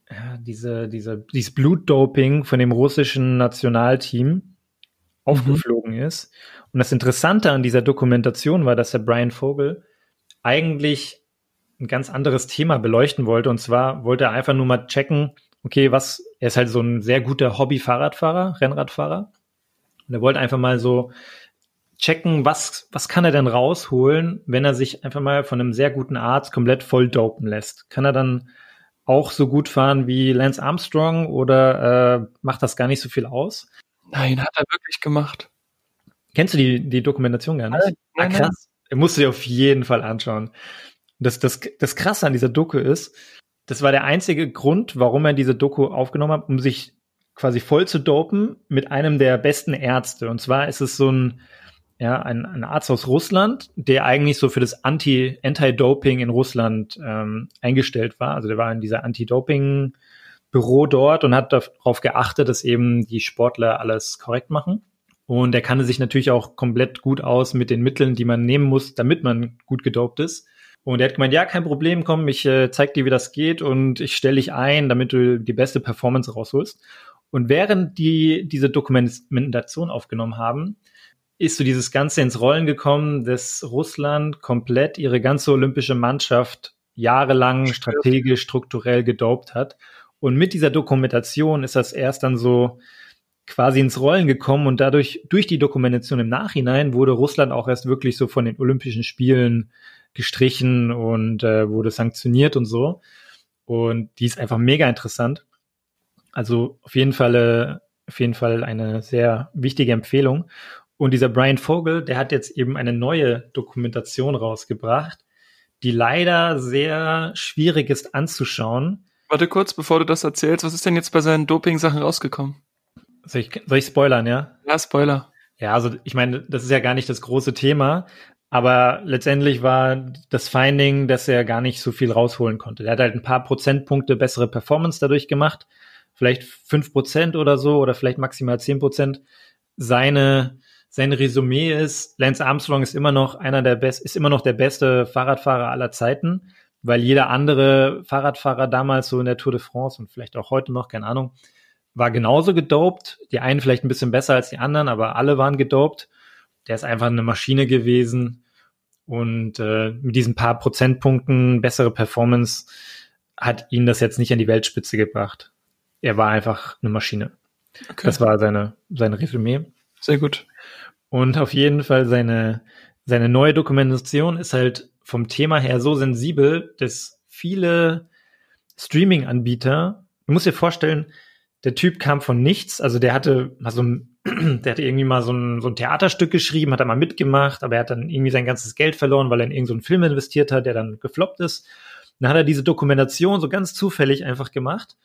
ja, diese, diese, dieses Blutdoping von dem russischen Nationalteam mhm. aufgeflogen mhm. ist. Und das Interessante an dieser Dokumentation war, dass der Brian Vogel eigentlich ein ganz anderes Thema beleuchten wollte. Und zwar wollte er einfach nur mal checken, okay, was, er ist halt so ein sehr guter Hobby-Fahrradfahrer, Rennradfahrer. Und er wollte einfach mal so checken, was, was kann er denn rausholen, wenn er sich einfach mal von einem sehr guten Arzt komplett voll dopen lässt? Kann er dann auch so gut fahren wie Lance Armstrong oder äh, macht das gar nicht so viel aus?
Nein, hat er wirklich gemacht.
Kennst du die, die Dokumentation gar nicht? Nein,
nein, ah, krass.
Er musst du dir auf jeden Fall anschauen. Das, das, das Krasse an dieser Doku ist, das war der einzige Grund, warum er diese Doku aufgenommen hat, um sich quasi voll zu dopen mit einem der besten Ärzte. Und zwar ist es so ein, ja, ein, ein Arzt aus Russland, der eigentlich so für das Anti, Anti-Doping in Russland ähm, eingestellt war. Also der war in dieser Anti-Doping Büro dort und hat darauf geachtet, dass eben die Sportler alles korrekt machen. Und er kannte sich natürlich auch komplett gut aus mit den Mitteln, die man nehmen muss, damit man gut gedopt ist. Und er hat gemeint, ja, kein Problem, komm, ich äh, zeig dir, wie das geht und ich stelle dich ein, damit du die beste Performance rausholst. Und während die diese Dokumentation aufgenommen haben, ist so dieses Ganze ins Rollen gekommen, dass Russland komplett ihre ganze olympische Mannschaft jahrelang strategisch, strukturell gedopt hat. Und mit dieser Dokumentation ist das erst dann so quasi ins Rollen gekommen und dadurch, durch die Dokumentation im Nachhinein, wurde Russland auch erst wirklich so von den Olympischen Spielen gestrichen und äh, wurde sanktioniert und so. Und die ist einfach mega interessant. Also auf jeden Fall, äh, auf jeden Fall eine sehr wichtige Empfehlung. Und dieser Brian Vogel, der hat jetzt eben eine neue Dokumentation rausgebracht, die leider sehr schwierig ist anzuschauen.
Warte kurz, bevor du das erzählst, was ist denn jetzt bei seinen Doping-Sachen rausgekommen?
Soll ich, soll ich spoilern, ja?
Ja, Spoiler.
Ja, also ich meine, das ist ja gar nicht das große Thema, aber letztendlich war das Finding, dass er gar nicht so viel rausholen konnte. Er hat halt ein paar Prozentpunkte bessere Performance dadurch gemacht. Vielleicht fünf Prozent oder so oder vielleicht maximal zehn Prozent. Seine, sein Resümee ist, Lance Armstrong ist immer noch einer der best, ist immer noch der beste Fahrradfahrer aller Zeiten, weil jeder andere Fahrradfahrer damals so in der Tour de France und vielleicht auch heute noch, keine Ahnung, war genauso gedopt. Die einen vielleicht ein bisschen besser als die anderen, aber alle waren gedopt der ist einfach eine Maschine gewesen und äh, mit diesen paar Prozentpunkten bessere Performance hat ihn das jetzt nicht an die Weltspitze gebracht. Er war einfach eine Maschine. Okay. Das war seine, sein Resümee.
Sehr gut.
Und auf jeden Fall seine, seine neue Dokumentation ist halt vom Thema her so sensibel, dass viele Streaming-Anbieter, du musst dir vorstellen, der Typ kam von nichts, also der hatte mal so ein, <clears throat> der hatte irgendwie mal so ein, so ein Theaterstück geschrieben, hat er mal mitgemacht, aber er hat dann irgendwie sein ganzes Geld verloren, weil er in irgendeinen so Film investiert hat, der dann gefloppt ist. Dann hat er diese Dokumentation so ganz zufällig einfach gemacht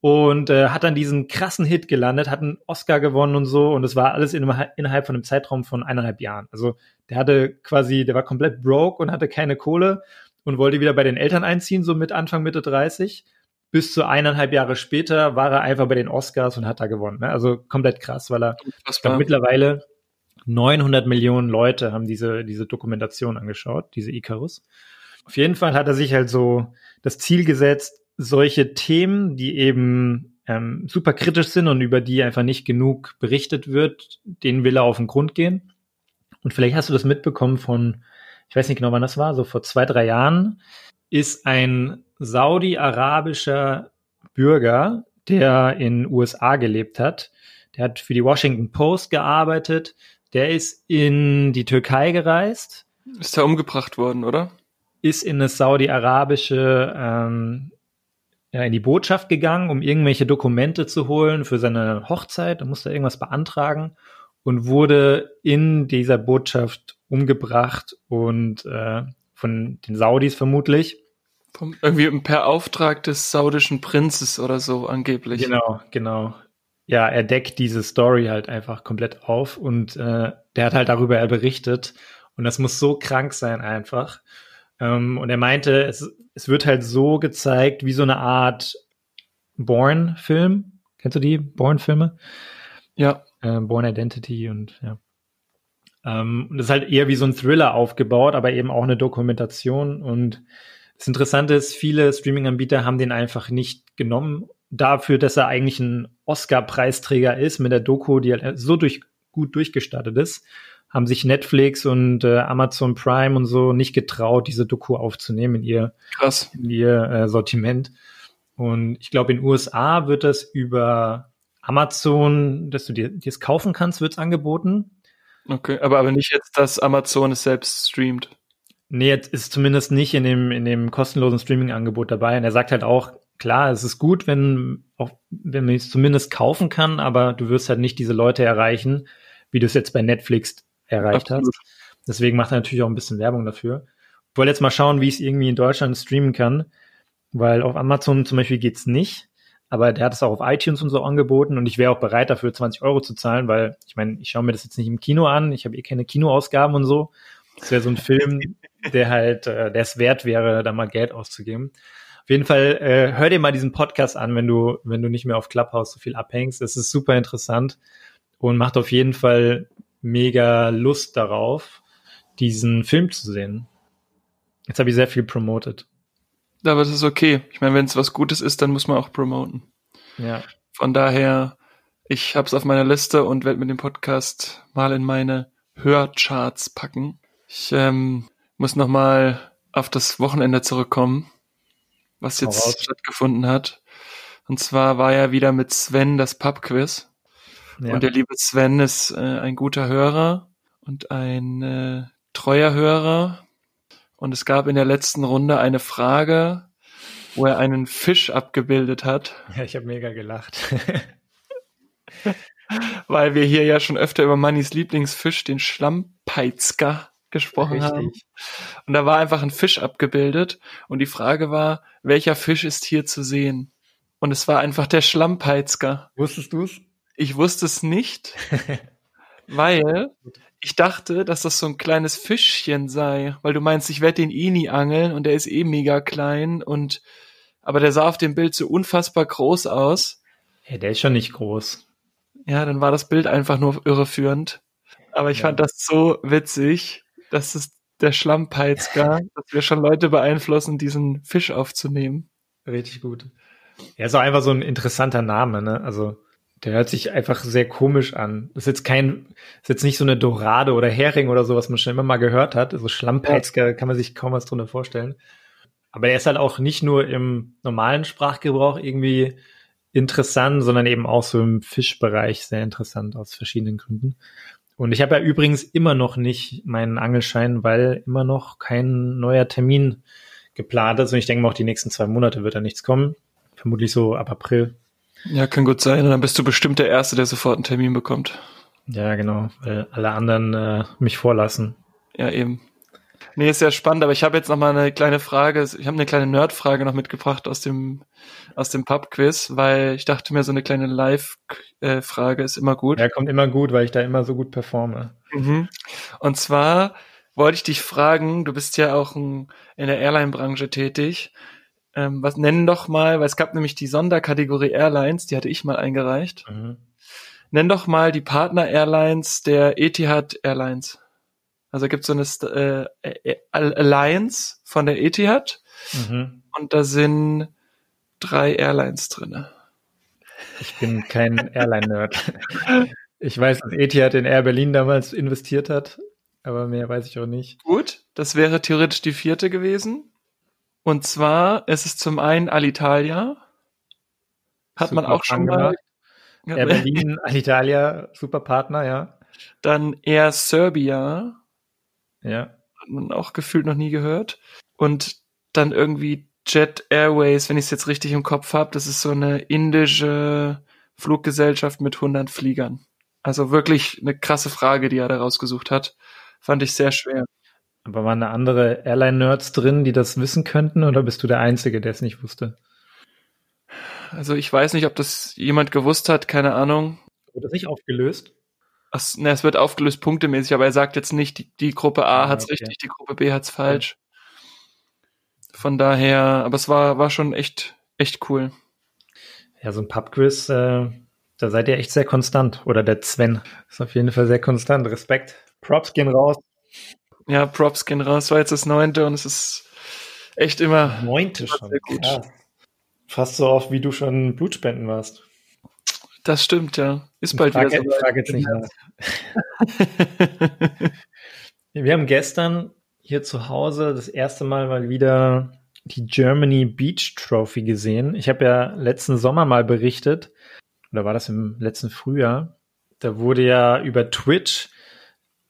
und äh, hat dann diesen krassen Hit gelandet, hat einen Oscar gewonnen und so und es war alles in, innerhalb von einem Zeitraum von eineinhalb Jahren. Also der hatte quasi, der war komplett broke und hatte keine Kohle und wollte wieder bei den Eltern einziehen, so mit Anfang, Mitte 30. Bis zu eineinhalb Jahre später war er einfach bei den Oscars und hat da gewonnen. Ne? Also komplett krass, weil er glaub, mittlerweile 900 Millionen Leute haben diese, diese Dokumentation angeschaut, diese Icarus. Auf jeden Fall hat er sich halt so das Ziel gesetzt, solche Themen, die eben ähm, super kritisch sind und über die einfach nicht genug berichtet wird, denen will er auf den Grund gehen. Und vielleicht hast du das mitbekommen von, ich weiß nicht genau, wann das war, so vor zwei, drei Jahren, ist ein saudi-arabischer Bürger, der in USA gelebt hat. Der hat für die Washington Post gearbeitet. Der ist in die Türkei gereist.
Ist er umgebracht worden, oder?
Ist in eine saudi-arabische ähm, ja, in die Botschaft gegangen, um irgendwelche Dokumente zu holen für seine Hochzeit. Da musste er irgendwas beantragen und wurde in dieser Botschaft umgebracht und äh, von den Saudis vermutlich.
Vom, irgendwie per Auftrag des saudischen Prinzes oder so angeblich.
Genau, genau. Ja, er deckt diese Story halt einfach komplett auf und äh, der hat halt darüber berichtet und das muss so krank sein einfach. Ähm, und er meinte, es, es wird halt so gezeigt wie so eine Art Born-Film. Kennst du die Born-Filme?
Ja.
Äh, Born Identity und ja. Ähm, und das ist halt eher wie so ein Thriller aufgebaut, aber eben auch eine Dokumentation. Und das Interessante ist, viele Streaming-Anbieter haben den einfach nicht genommen dafür, dass er eigentlich ein Oscar-Preisträger ist mit der Doku, die halt so durch, gut durchgestartet ist haben sich Netflix und äh, Amazon Prime und so nicht getraut, diese Doku aufzunehmen in ihr,
Krass.
In ihr äh, Sortiment. Und ich glaube, in den USA wird das über Amazon, dass du dir es kaufen kannst, wird es angeboten.
Okay, aber, aber nicht jetzt, dass Amazon es selbst streamt.
Nee, jetzt ist zumindest nicht in dem, in dem kostenlosen Streaming-Angebot dabei. Und er sagt halt auch, klar, es ist gut, wenn, auch, wenn man es zumindest kaufen kann, aber du wirst halt nicht diese Leute erreichen, wie du es jetzt bei Netflix erreicht Absolut. hast. Deswegen macht er natürlich auch ein bisschen Werbung dafür. Ich wollte jetzt mal schauen, wie ich es irgendwie in Deutschland streamen kann, weil auf Amazon zum Beispiel geht's nicht, aber der hat es auch auf iTunes und so angeboten und ich wäre auch bereit dafür 20 Euro zu zahlen, weil ich meine, ich schaue mir das jetzt nicht im Kino an, ich habe eh keine Kinoausgaben und so. Das wäre so ein Film, der halt, äh, der es wert wäre, da mal Geld auszugeben. Auf jeden Fall, äh, hör dir mal diesen Podcast an, wenn du, wenn du nicht mehr auf Clubhouse so viel abhängst. Es ist super interessant und macht auf jeden Fall mega Lust darauf, diesen Film zu sehen. Jetzt habe ich sehr viel promoted.
Aber das ist okay. Ich meine, wenn es was Gutes ist, dann muss man auch promoten.
Ja.
Von daher, ich habe es auf meiner Liste und werde mit dem Podcast mal in meine Hörcharts packen. Ich ähm, muss noch mal auf das Wochenende zurückkommen, was jetzt stattgefunden hat. Und zwar war ja wieder mit Sven das Pubquiz. Ja. Und der liebe Sven ist äh, ein guter Hörer und ein äh, treuer Hörer. Und es gab in der letzten Runde eine Frage, wo er einen Fisch abgebildet hat.
Ja, ich habe mega gelacht. <laughs>
Weil wir hier ja schon öfter über Mannys Lieblingsfisch, den Schlampeizger, gesprochen Richtig. haben. Und da war einfach ein Fisch abgebildet und die Frage war, welcher Fisch ist hier zu sehen? Und es war einfach der Schlampeizger.
Wusstest du es?
Ich wusste es nicht, <laughs> weil ich dachte, dass das so ein kleines Fischchen sei, weil du meinst, ich werde den eh nie angeln und der ist eh mega klein und aber der sah auf dem Bild so unfassbar groß aus.
Ja, der ist schon nicht groß.
Ja, dann war das Bild einfach nur irreführend. Aber ich ja. fand das so witzig, dass es der Schlammpeitzger, <laughs> dass wir schon Leute beeinflussen, diesen Fisch aufzunehmen.
Richtig gut. Er ist auch einfach so ein interessanter Name, ne? Also Der hört sich einfach sehr komisch an. Das ist jetzt kein, ist jetzt nicht so eine Dorade oder Hering oder so, was man schon immer mal gehört hat. So Schlammpeitzger kann man sich kaum was drunter vorstellen. Aber er ist halt auch nicht nur im normalen Sprachgebrauch irgendwie interessant, sondern eben auch so im Fischbereich sehr interessant aus verschiedenen Gründen. Und ich habe ja übrigens immer noch nicht meinen Angelschein, weil immer noch kein neuer Termin geplant ist. Und ich denke mal, auch die nächsten zwei Monate wird da nichts kommen. Vermutlich so ab April.
Ja, kann gut sein. Und dann bist du bestimmt der Erste, der sofort einen Termin bekommt.
Ja, genau, weil alle anderen äh, mich vorlassen.
Ja, eben. Nee, ist sehr spannend, aber ich habe jetzt noch mal eine kleine Frage, ich habe eine kleine Nerd-Frage noch mitgebracht aus dem aus dem Pub-Quiz, weil ich dachte mir, so eine kleine Live-Frage ist immer gut.
Ja, kommt immer gut, weil ich da immer so gut performe.
Mhm. Und zwar wollte ich dich fragen, du bist ja auch ein, in der Airline-Branche tätig. Ähm, was nennen doch mal, weil es gab nämlich die Sonderkategorie Airlines, die hatte ich mal eingereicht. Mhm. Nenn doch mal die Partner-Airlines der Etihad Airlines. Also gibt es so eine äh, äh, Alliance von der Etihad mhm. und da sind drei Airlines drinne.
Ich bin kein Airline-Nerd. <laughs> Ich weiß, dass Etihad in Air Berlin damals investiert hat, aber mehr weiß ich auch nicht.
Gut, das wäre theoretisch die vierte gewesen. Und zwar ist es zum einen Alitalia. Hat super man auch schon mal.
Air Berlin, Alitalia, super Partner, ja.
Dann Air Serbia.
Ja.
Hat man auch gefühlt noch nie gehört. Und dann irgendwie Jet Airways, wenn ich es jetzt richtig im Kopf habe. Das ist so eine indische Fluggesellschaft mit 100 Fliegern. Also wirklich eine krasse Frage, die er da rausgesucht hat. Fand ich sehr schwer.
Aber waren da andere Airline-Nerds drin, die das wissen könnten, oder bist du der Einzige, der es nicht wusste?
Also ich weiß nicht, ob das jemand gewusst hat, keine Ahnung.
Wurde das nicht aufgelöst?
Ach, ne, es wird aufgelöst punktemäßig, aber er sagt jetzt nicht, die, die Gruppe A ah, hat's okay. richtig, die Gruppe B hat's falsch. Von daher, aber es war, war schon echt, echt cool.
Ja, so ein Pubquiz, äh, da seid ihr echt sehr konstant. Oder der Sven ist auf jeden Fall sehr konstant. Respekt. Props gehen raus.
Ja, Props gehen raus. War jetzt das neunte und es ist echt immer.
Neunte schon. Gut. Fast so oft, wie du schon Blutspenden warst.
Das stimmt, ja. Ist bald
frage,
wieder so.
Frage jetzt nicht. <laughs> Wir haben gestern hier zu Hause das erste Mal mal wieder die Germany Beach Trophy gesehen. Ich habe ja letzten Sommer mal berichtet, oder war das im letzten Frühjahr? Da wurde ja über Twitch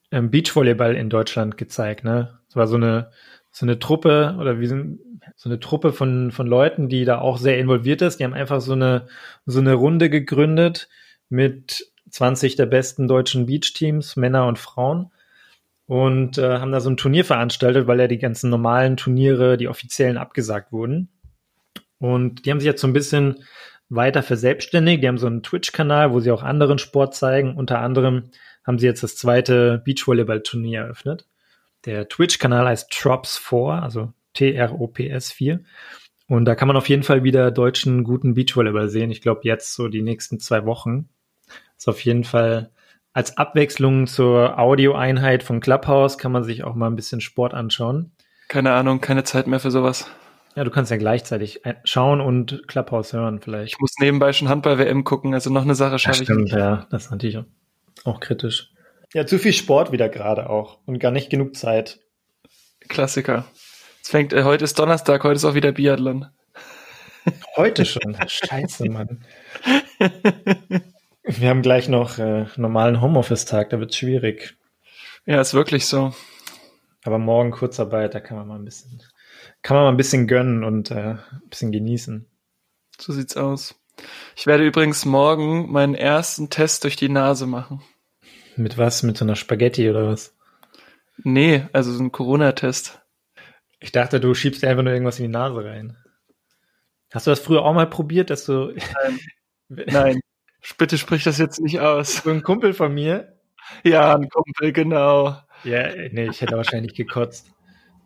ähm, Beachvolleyball in Deutschland gezeigt. Ne, es war so eine so eine Truppe oder wie sind so eine Truppe von von Leuten, die da auch sehr involviert ist. Die haben einfach so eine so eine Runde gegründet mit 20 der besten deutschen Beach-Teams, Männer und Frauen und äh, haben da so ein Turnier veranstaltet, weil ja die ganzen normalen Turniere, die offiziellen, abgesagt wurden. Und die haben sich jetzt so ein bisschen weiter verselbstständigt. Die haben so einen Twitch-Kanal, wo sie auch anderen Sport zeigen. Unter anderem haben sie jetzt das zweite Beachvolleyball-Turnier eröffnet. Der Twitch-Kanal heißt Trops4, also T-R-O-P-S 4. Und da kann man auf jeden Fall wieder deutschen guten Beachvolleyball sehen. Ich glaube, jetzt so die nächsten zwei Wochen. Ist auf jeden Fall als Abwechslung zur Audioeinheit von Clubhouse kann man sich auch mal ein bisschen Sport anschauen.
Keine Ahnung, keine Zeit mehr für sowas.
Ja, du kannst ja gleichzeitig schauen und Clubhouse hören vielleicht.
Ich muss nebenbei schon Handball-WM gucken, also noch eine Sache schaffe ja,
ich nicht. Ja, das ist natürlich auch kritisch. Ja, zu viel Sport wieder gerade auch und gar nicht genug Zeit.
Klassiker. Es fängt, äh, heute ist Donnerstag, heute ist auch wieder Biathlon. <laughs>
Heute schon? Scheiße, Mann. Wir haben gleich noch äh, normalen Homeoffice-Tag, da wird es schwierig.
Ja, ist wirklich so.
Aber morgen Kurzarbeit, da kann man mal ein bisschen, kann man mal ein bisschen gönnen und äh, ein bisschen genießen.
So sieht's aus. Ich werde übrigens morgen meinen ersten Test durch die Nase machen.
Mit was? Mit so einer Spaghetti oder was?
Nee, also so ein Corona-Test.
Ich dachte, du schiebst dir einfach nur irgendwas in die Nase rein. Hast du das früher auch mal probiert, dass du.
Nein. <laughs> Nein. Bitte sprich das jetzt nicht aus.
So ein Kumpel von mir.
Ja, ein Kumpel, genau.
Ja, nee, ich hätte wahrscheinlich gekotzt.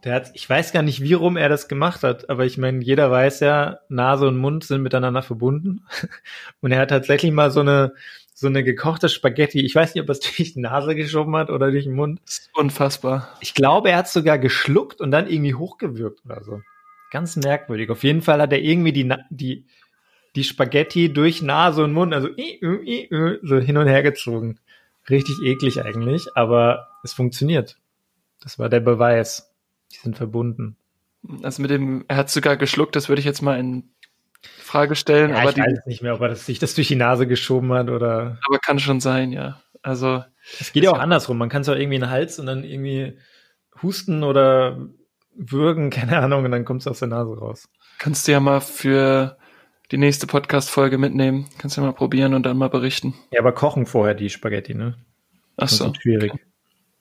Der hat, ich weiß gar nicht, wie rum er das gemacht hat, aber ich meine, jeder weiß ja, Nase und Mund sind miteinander verbunden. <laughs> Und er hat tatsächlich mal so eine, so eine gekochte Spaghetti. Ich weiß nicht, ob er es <laughs> durch die Nase geschoben hat oder durch den Mund.
Unfassbar.
Ich glaube, er hat sogar geschluckt und dann irgendwie hochgewürgt oder so. Ganz merkwürdig. Auf jeden Fall hat er irgendwie die, die die Spaghetti durch Nase und Mund, also so hin und her gezogen. Richtig eklig eigentlich, aber es funktioniert. Das war der Beweis. Die sind verbunden.
Also mit dem, er hat sogar geschluckt, das würde ich jetzt mal in Frage stellen.
Ja,
aber
ich
die,
weiß nicht mehr, ob er das, sich das durch die Nase geschoben hat oder.
aber kann schon sein, ja. Also
Es geht ja auch andersrum. Man kann es auch irgendwie in den Hals und dann irgendwie husten oder würgen, <laughs> keine Ahnung, und dann kommt es aus der Nase raus.
kannst du ja mal für die nächste Podcast-Folge mitnehmen. Kannst du ja mal probieren und dann mal berichten.
Ja, aber kochen vorher die Spaghetti, ne?
Ach so.
schwierig.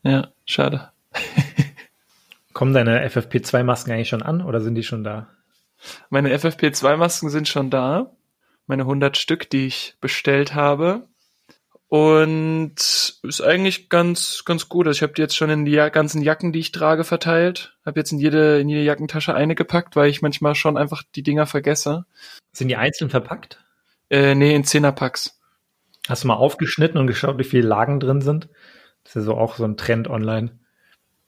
Ja, schade. <laughs>
Kommen deine FFP2-Masken eigentlich schon an oder sind die schon da?
Meine FFP2-Masken sind schon da. Meine 100 Stück, die ich bestellt habe. Und ist eigentlich ganz, ganz gut. Also ich habe die jetzt schon in die ganzen Jacken, die ich trage, verteilt. Habe jetzt in jede, in jede Jackentasche eine gepackt, weil ich manchmal schon einfach die Dinger vergesse.
Sind die einzeln verpackt?
Äh, nee, in Zehnerpacks.
Hast du mal aufgeschnitten und geschaut, wie viele Lagen drin sind? Das ist ja so auch so ein Trend online.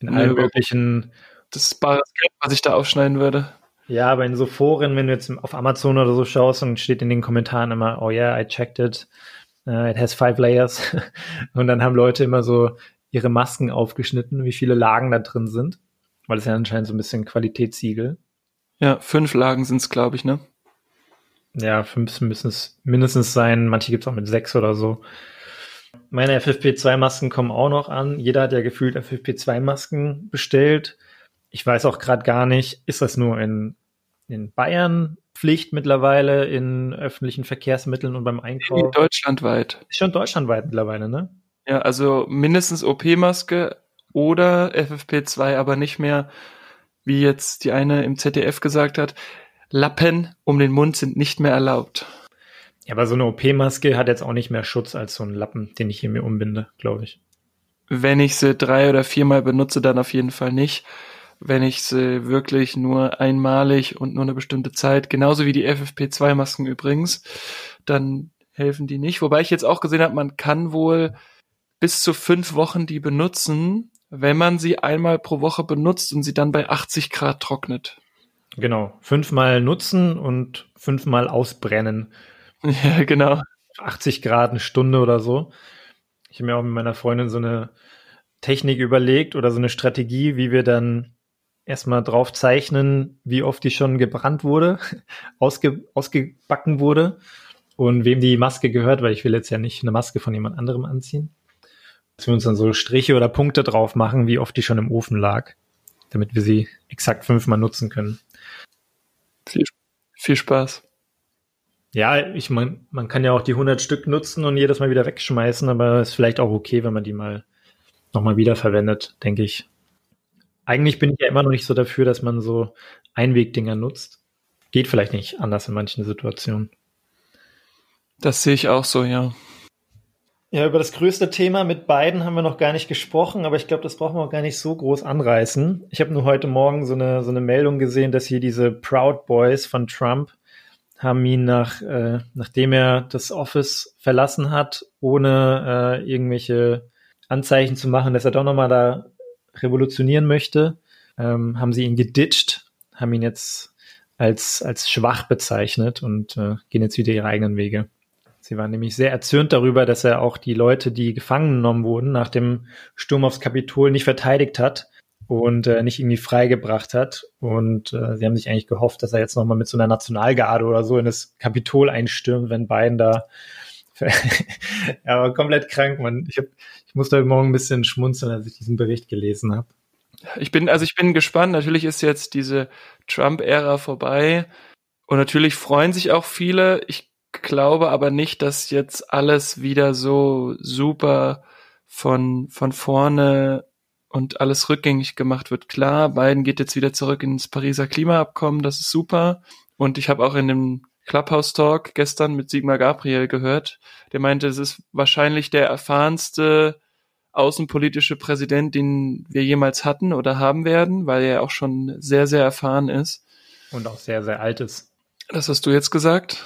In allen möglichen,
Das ist bares Geld, was ich da aufschneiden würde.
Ja, aber in so Foren, wenn du jetzt auf Amazon oder so schaust, dann steht in den Kommentaren immer, oh yeah, I checked it. Uh, it has five layers. <laughs> und dann haben Leute immer so ihre Masken aufgeschnitten, wie viele Lagen da drin sind. Weil es ja anscheinend so ein bisschen Qualitätssiegel.
Ja, fünf Lagen sind's, glaube ich, ne?
Ja, fünf müssen es mindestens sein. Manche gibt's auch mit sechs oder so. Meine FFP2-Masken kommen auch noch an. Jeder hat ja gefühlt FFP2-Masken bestellt. Ich weiß auch gerade gar nicht, ist das nur in, in Bayern Pflicht mittlerweile in öffentlichen Verkehrsmitteln und beim Einkauf?
Deutschlandweit.
Ist schon deutschlandweit mittlerweile, ne?
Ja, also mindestens OP-Maske oder FFP2, aber nicht mehr, wie jetzt die eine im ZDF gesagt hat, Lappen um den Mund sind nicht mehr erlaubt.
Ja, aber so eine OP-Maske hat jetzt auch nicht mehr Schutz als so ein Lappen, den ich hier mir umbinde, glaube ich.
Wenn ich sie drei oder viermal benutze, dann auf jeden Fall nicht. Wenn ich sie wirklich nur einmalig und nur eine bestimmte Zeit, genauso wie die FFP2-Masken übrigens, dann helfen die nicht. Wobei ich jetzt auch gesehen habe, man kann wohl bis zu fünf Wochen die benutzen, wenn man sie einmal pro Woche benutzt und sie dann bei 80 Grad trocknet.
Genau. Fünfmal nutzen und fünfmal ausbrennen. <laughs>
Ja, genau.
80 Grad, eine Stunde oder so. Ich habe mir auch mit meiner Freundin so eine Technik überlegt oder so eine Strategie, wie wir dann erstmal drauf zeichnen, wie oft die schon gebrannt wurde, <laughs> ausge, ausgebacken wurde und wem die Maske gehört, weil ich will jetzt ja nicht eine Maske von jemand anderem anziehen. Dass wir uns dann so Striche oder Punkte drauf machen, wie oft die schon im Ofen lag, damit wir sie exakt fünfmal nutzen können.
Viel, viel Spaß.
Ja, ich meine, man kann ja auch die 100 Stück nutzen und jedes Mal wieder wegschmeißen, aber ist vielleicht auch okay, wenn man die mal nochmal wiederverwendet, denke ich. Eigentlich bin ich ja immer noch nicht so dafür, dass man so Einwegdinger nutzt. Geht vielleicht nicht anders in manchen Situationen.
Das sehe ich auch so, ja.
Ja, über das größte Thema mit beiden haben wir noch gar nicht gesprochen, aber ich glaube, das brauchen wir auch gar nicht so groß anreißen. Ich habe nur heute Morgen so eine, so eine Meldung gesehen, dass hier diese Proud Boys von Trump haben ihn nach, äh, nachdem er das Office verlassen hat, ohne äh, irgendwelche Anzeichen zu machen, dass er doch nochmal da revolutionieren möchte, ähm, haben sie ihn geditcht, haben ihn jetzt als, als schwach bezeichnet und äh, gehen jetzt wieder ihre eigenen Wege. Sie waren nämlich sehr erzürnt darüber, dass er auch die Leute, die gefangen genommen wurden, nach dem Sturm aufs Kapitol nicht verteidigt hat und äh, nicht irgendwie freigebracht hat. Und äh, sie haben sich eigentlich gehofft, dass er jetzt nochmal mit so einer Nationalgarde oder so in das Kapitol einstürmt, wenn Biden da <laughs> aber komplett krank, man. Ich, hab, ich musste heute Morgen ein bisschen schmunzeln, als ich diesen Bericht gelesen habe.
Ich bin, also ich bin gespannt. Natürlich ist jetzt diese Trump-Ära vorbei. Und natürlich freuen sich auch viele. Ich glaube aber nicht, dass jetzt alles wieder so super von, von vorne und alles rückgängig gemacht wird. Klar, Biden geht jetzt wieder zurück ins Pariser Klimaabkommen, das ist super. Und ich habe auch in dem Clubhouse Talk gestern mit Sigmar Gabriel gehört, der meinte, es ist wahrscheinlich der erfahrenste außenpolitische Präsident, den wir jemals hatten oder haben werden, weil er auch schon sehr, sehr erfahren ist.
Und auch sehr, sehr alt ist.
Das hast du jetzt gesagt.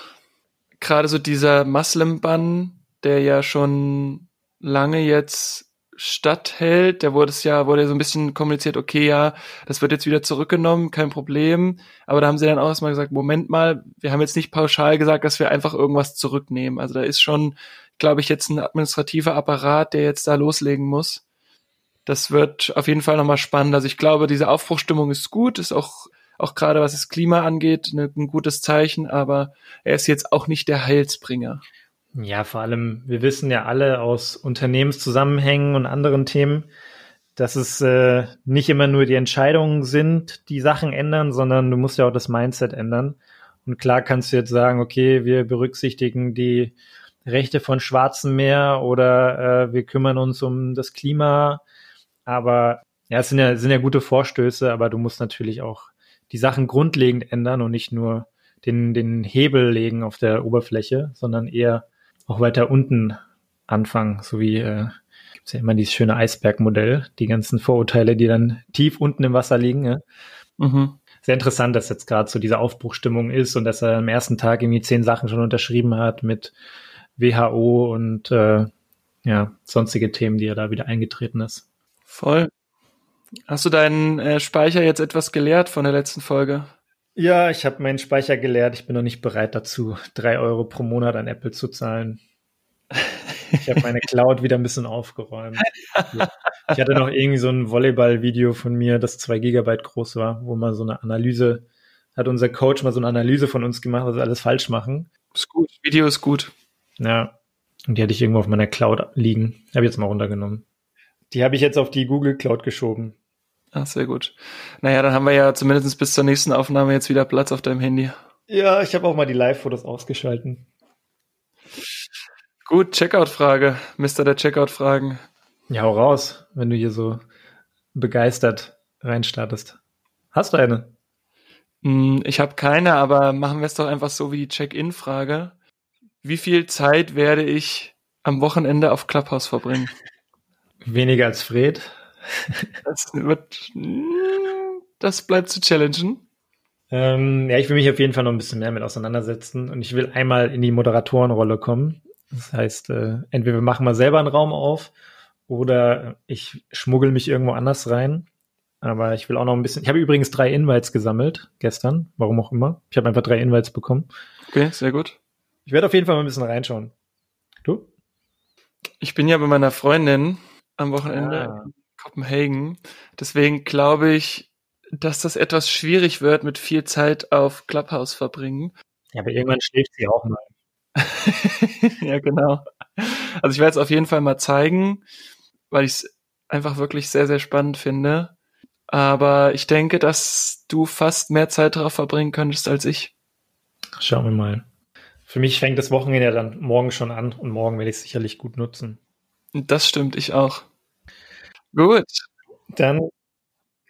Gerade so dieser Muslim-Bann, der ja schon lange jetzt statthält. Da wurde es ja, wurde so ein bisschen kommuniziert, okay, ja, das wird jetzt wieder zurückgenommen, kein Problem. Aber da haben sie dann auch erstmal gesagt, Moment mal, wir haben jetzt nicht pauschal gesagt, dass wir einfach irgendwas zurücknehmen. Also da ist schon, glaube ich, jetzt ein administrativer Apparat, der jetzt da loslegen muss. Das wird auf jeden Fall nochmal spannend. Also ich glaube, diese Aufbruchstimmung ist gut, ist auch, auch gerade was das Klima angeht, ne, ein gutes Zeichen, aber er ist jetzt auch nicht der Heilsbringer.
Ja, vor allem, wir wissen ja alle aus Unternehmenszusammenhängen und anderen Themen, dass es äh, nicht immer nur die Entscheidungen sind, die Sachen ändern, sondern du musst ja auch das Mindset ändern. Und klar kannst du jetzt sagen, okay, wir berücksichtigen die Rechte von Schwarzen mehr oder äh, wir kümmern uns um das Klima. Aber ja, es sind ja, sind ja gute Vorstöße, aber du musst natürlich auch die Sachen grundlegend ändern und nicht nur den, den Hebel legen auf der Oberfläche, sondern eher auch weiter unten anfangen, so wie äh, gibt ja immer dieses schöne Eisbergmodell, die ganzen Vorurteile, die dann tief unten im Wasser liegen. Ja? Mhm. Sehr interessant, dass jetzt gerade so diese Aufbruchstimmung ist und dass er am ersten Tag irgendwie zehn Sachen schon unterschrieben hat mit WHO und äh, ja, sonstige Themen, die er da wieder eingetreten ist.
Voll. Hast du deinen äh, Speicher jetzt etwas geleert von der letzten Folge?
Ja, ich habe meinen Speicher geleert. Ich bin noch nicht bereit dazu, drei Euro pro Monat an Apple zu zahlen. Ich habe meine Cloud wieder ein bisschen aufgeräumt. <laughs> Ich hatte noch irgendwie so ein Volleyball-Video von mir, das zwei Gigabyte groß war, wo man so eine Analyse, hat unser Coach mal so eine Analyse von uns gemacht, was wir alles falsch machen.
Ist gut, Video ist gut.
Ja, und die hatte ich irgendwo auf meiner Cloud liegen. Habe ich jetzt mal runtergenommen. Die habe ich jetzt auf die Google Cloud geschoben.
Ah, sehr gut. Naja, dann haben wir ja zumindest bis zur nächsten Aufnahme jetzt wieder Platz auf deinem Handy.
Ja, ich habe auch mal die Live-Fotos ausgeschalten.
Gut, Checkout-Frage. Mister der Checkout-Fragen.
Ja, hau raus, wenn du hier so begeistert reinstartest. Hast du eine?
Hm, ich habe keine, aber machen wir es doch einfach so wie die Check-in-Frage. Wie viel Zeit werde ich am Wochenende auf Clubhouse verbringen?
Weniger als Fred.
Das wird, das bleibt zu challengen.
Ähm, ja, ich will mich auf jeden Fall noch ein bisschen mehr mit auseinandersetzen und ich will einmal in die Moderatorenrolle kommen. Das heißt, äh, entweder wir machen mal selber einen Raum auf oder ich schmuggel mich irgendwo anders rein. Aber ich will auch noch ein bisschen. Ich habe übrigens drei Invites gesammelt gestern, warum auch immer. Ich habe einfach drei Invites bekommen.
Okay, sehr gut.
Ich werde auf jeden Fall mal ein bisschen reinschauen. Du?
Ich bin ja bei meiner Freundin am Wochenende. Ah. Kopenhagen. Deswegen glaube ich, dass das etwas schwierig wird mit viel Zeit auf Clubhouse verbringen.
Ja, aber irgendwann schläft sie auch mal. <laughs>
ja, genau. Also ich werde es auf jeden Fall mal zeigen, weil ich es einfach wirklich sehr, sehr spannend finde. Aber ich denke, dass du fast mehr Zeit darauf verbringen könntest als ich.
Schauen wir mal. Für mich fängt das Wochenende ja dann morgen schon an und morgen werde ich es sicherlich gut nutzen.
Das stimmt, ich auch. Gut.
Dann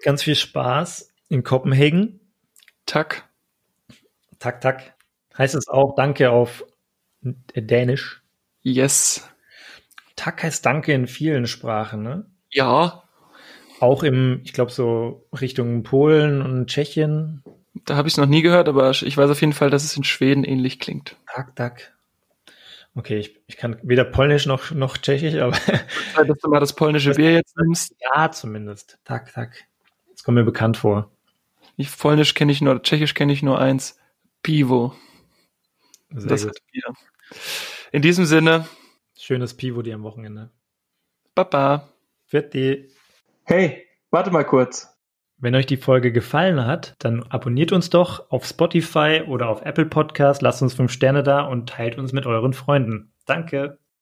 ganz viel Spaß in Kopenhagen.
Tak.
Tak, tak. Heißt es auch Danke auf Dänisch?
Yes.
Tak heißt Danke in vielen Sprachen, ne?
Ja.
Auch im, ich glaube, so Richtung Polen und Tschechien.
Da habe ich es noch nie gehört, aber ich weiß auf jeden Fall, dass es in Schweden ähnlich klingt.
Tak, tak. Okay, ich, ich kann weder Polnisch noch, noch Tschechisch, aber.
Dass du mal das polnische Bier jetzt nimmst.
Ja, zumindest. Tak, tak. Das kommt mir bekannt vor.
Ich, Polnisch kenne ich nur, Tschechisch kenne ich nur eins. Pivo.
Sehr das gut. Bier.
In diesem Sinne.
Schönes Pivo dir am Wochenende.
Baba.
Für die.
Hey, warte mal kurz.
Wenn euch die Folge gefallen hat, dann abonniert uns doch auf Spotify oder auf Apple Podcast, lasst uns fünf Sterne da und teilt uns mit euren Freunden. Danke.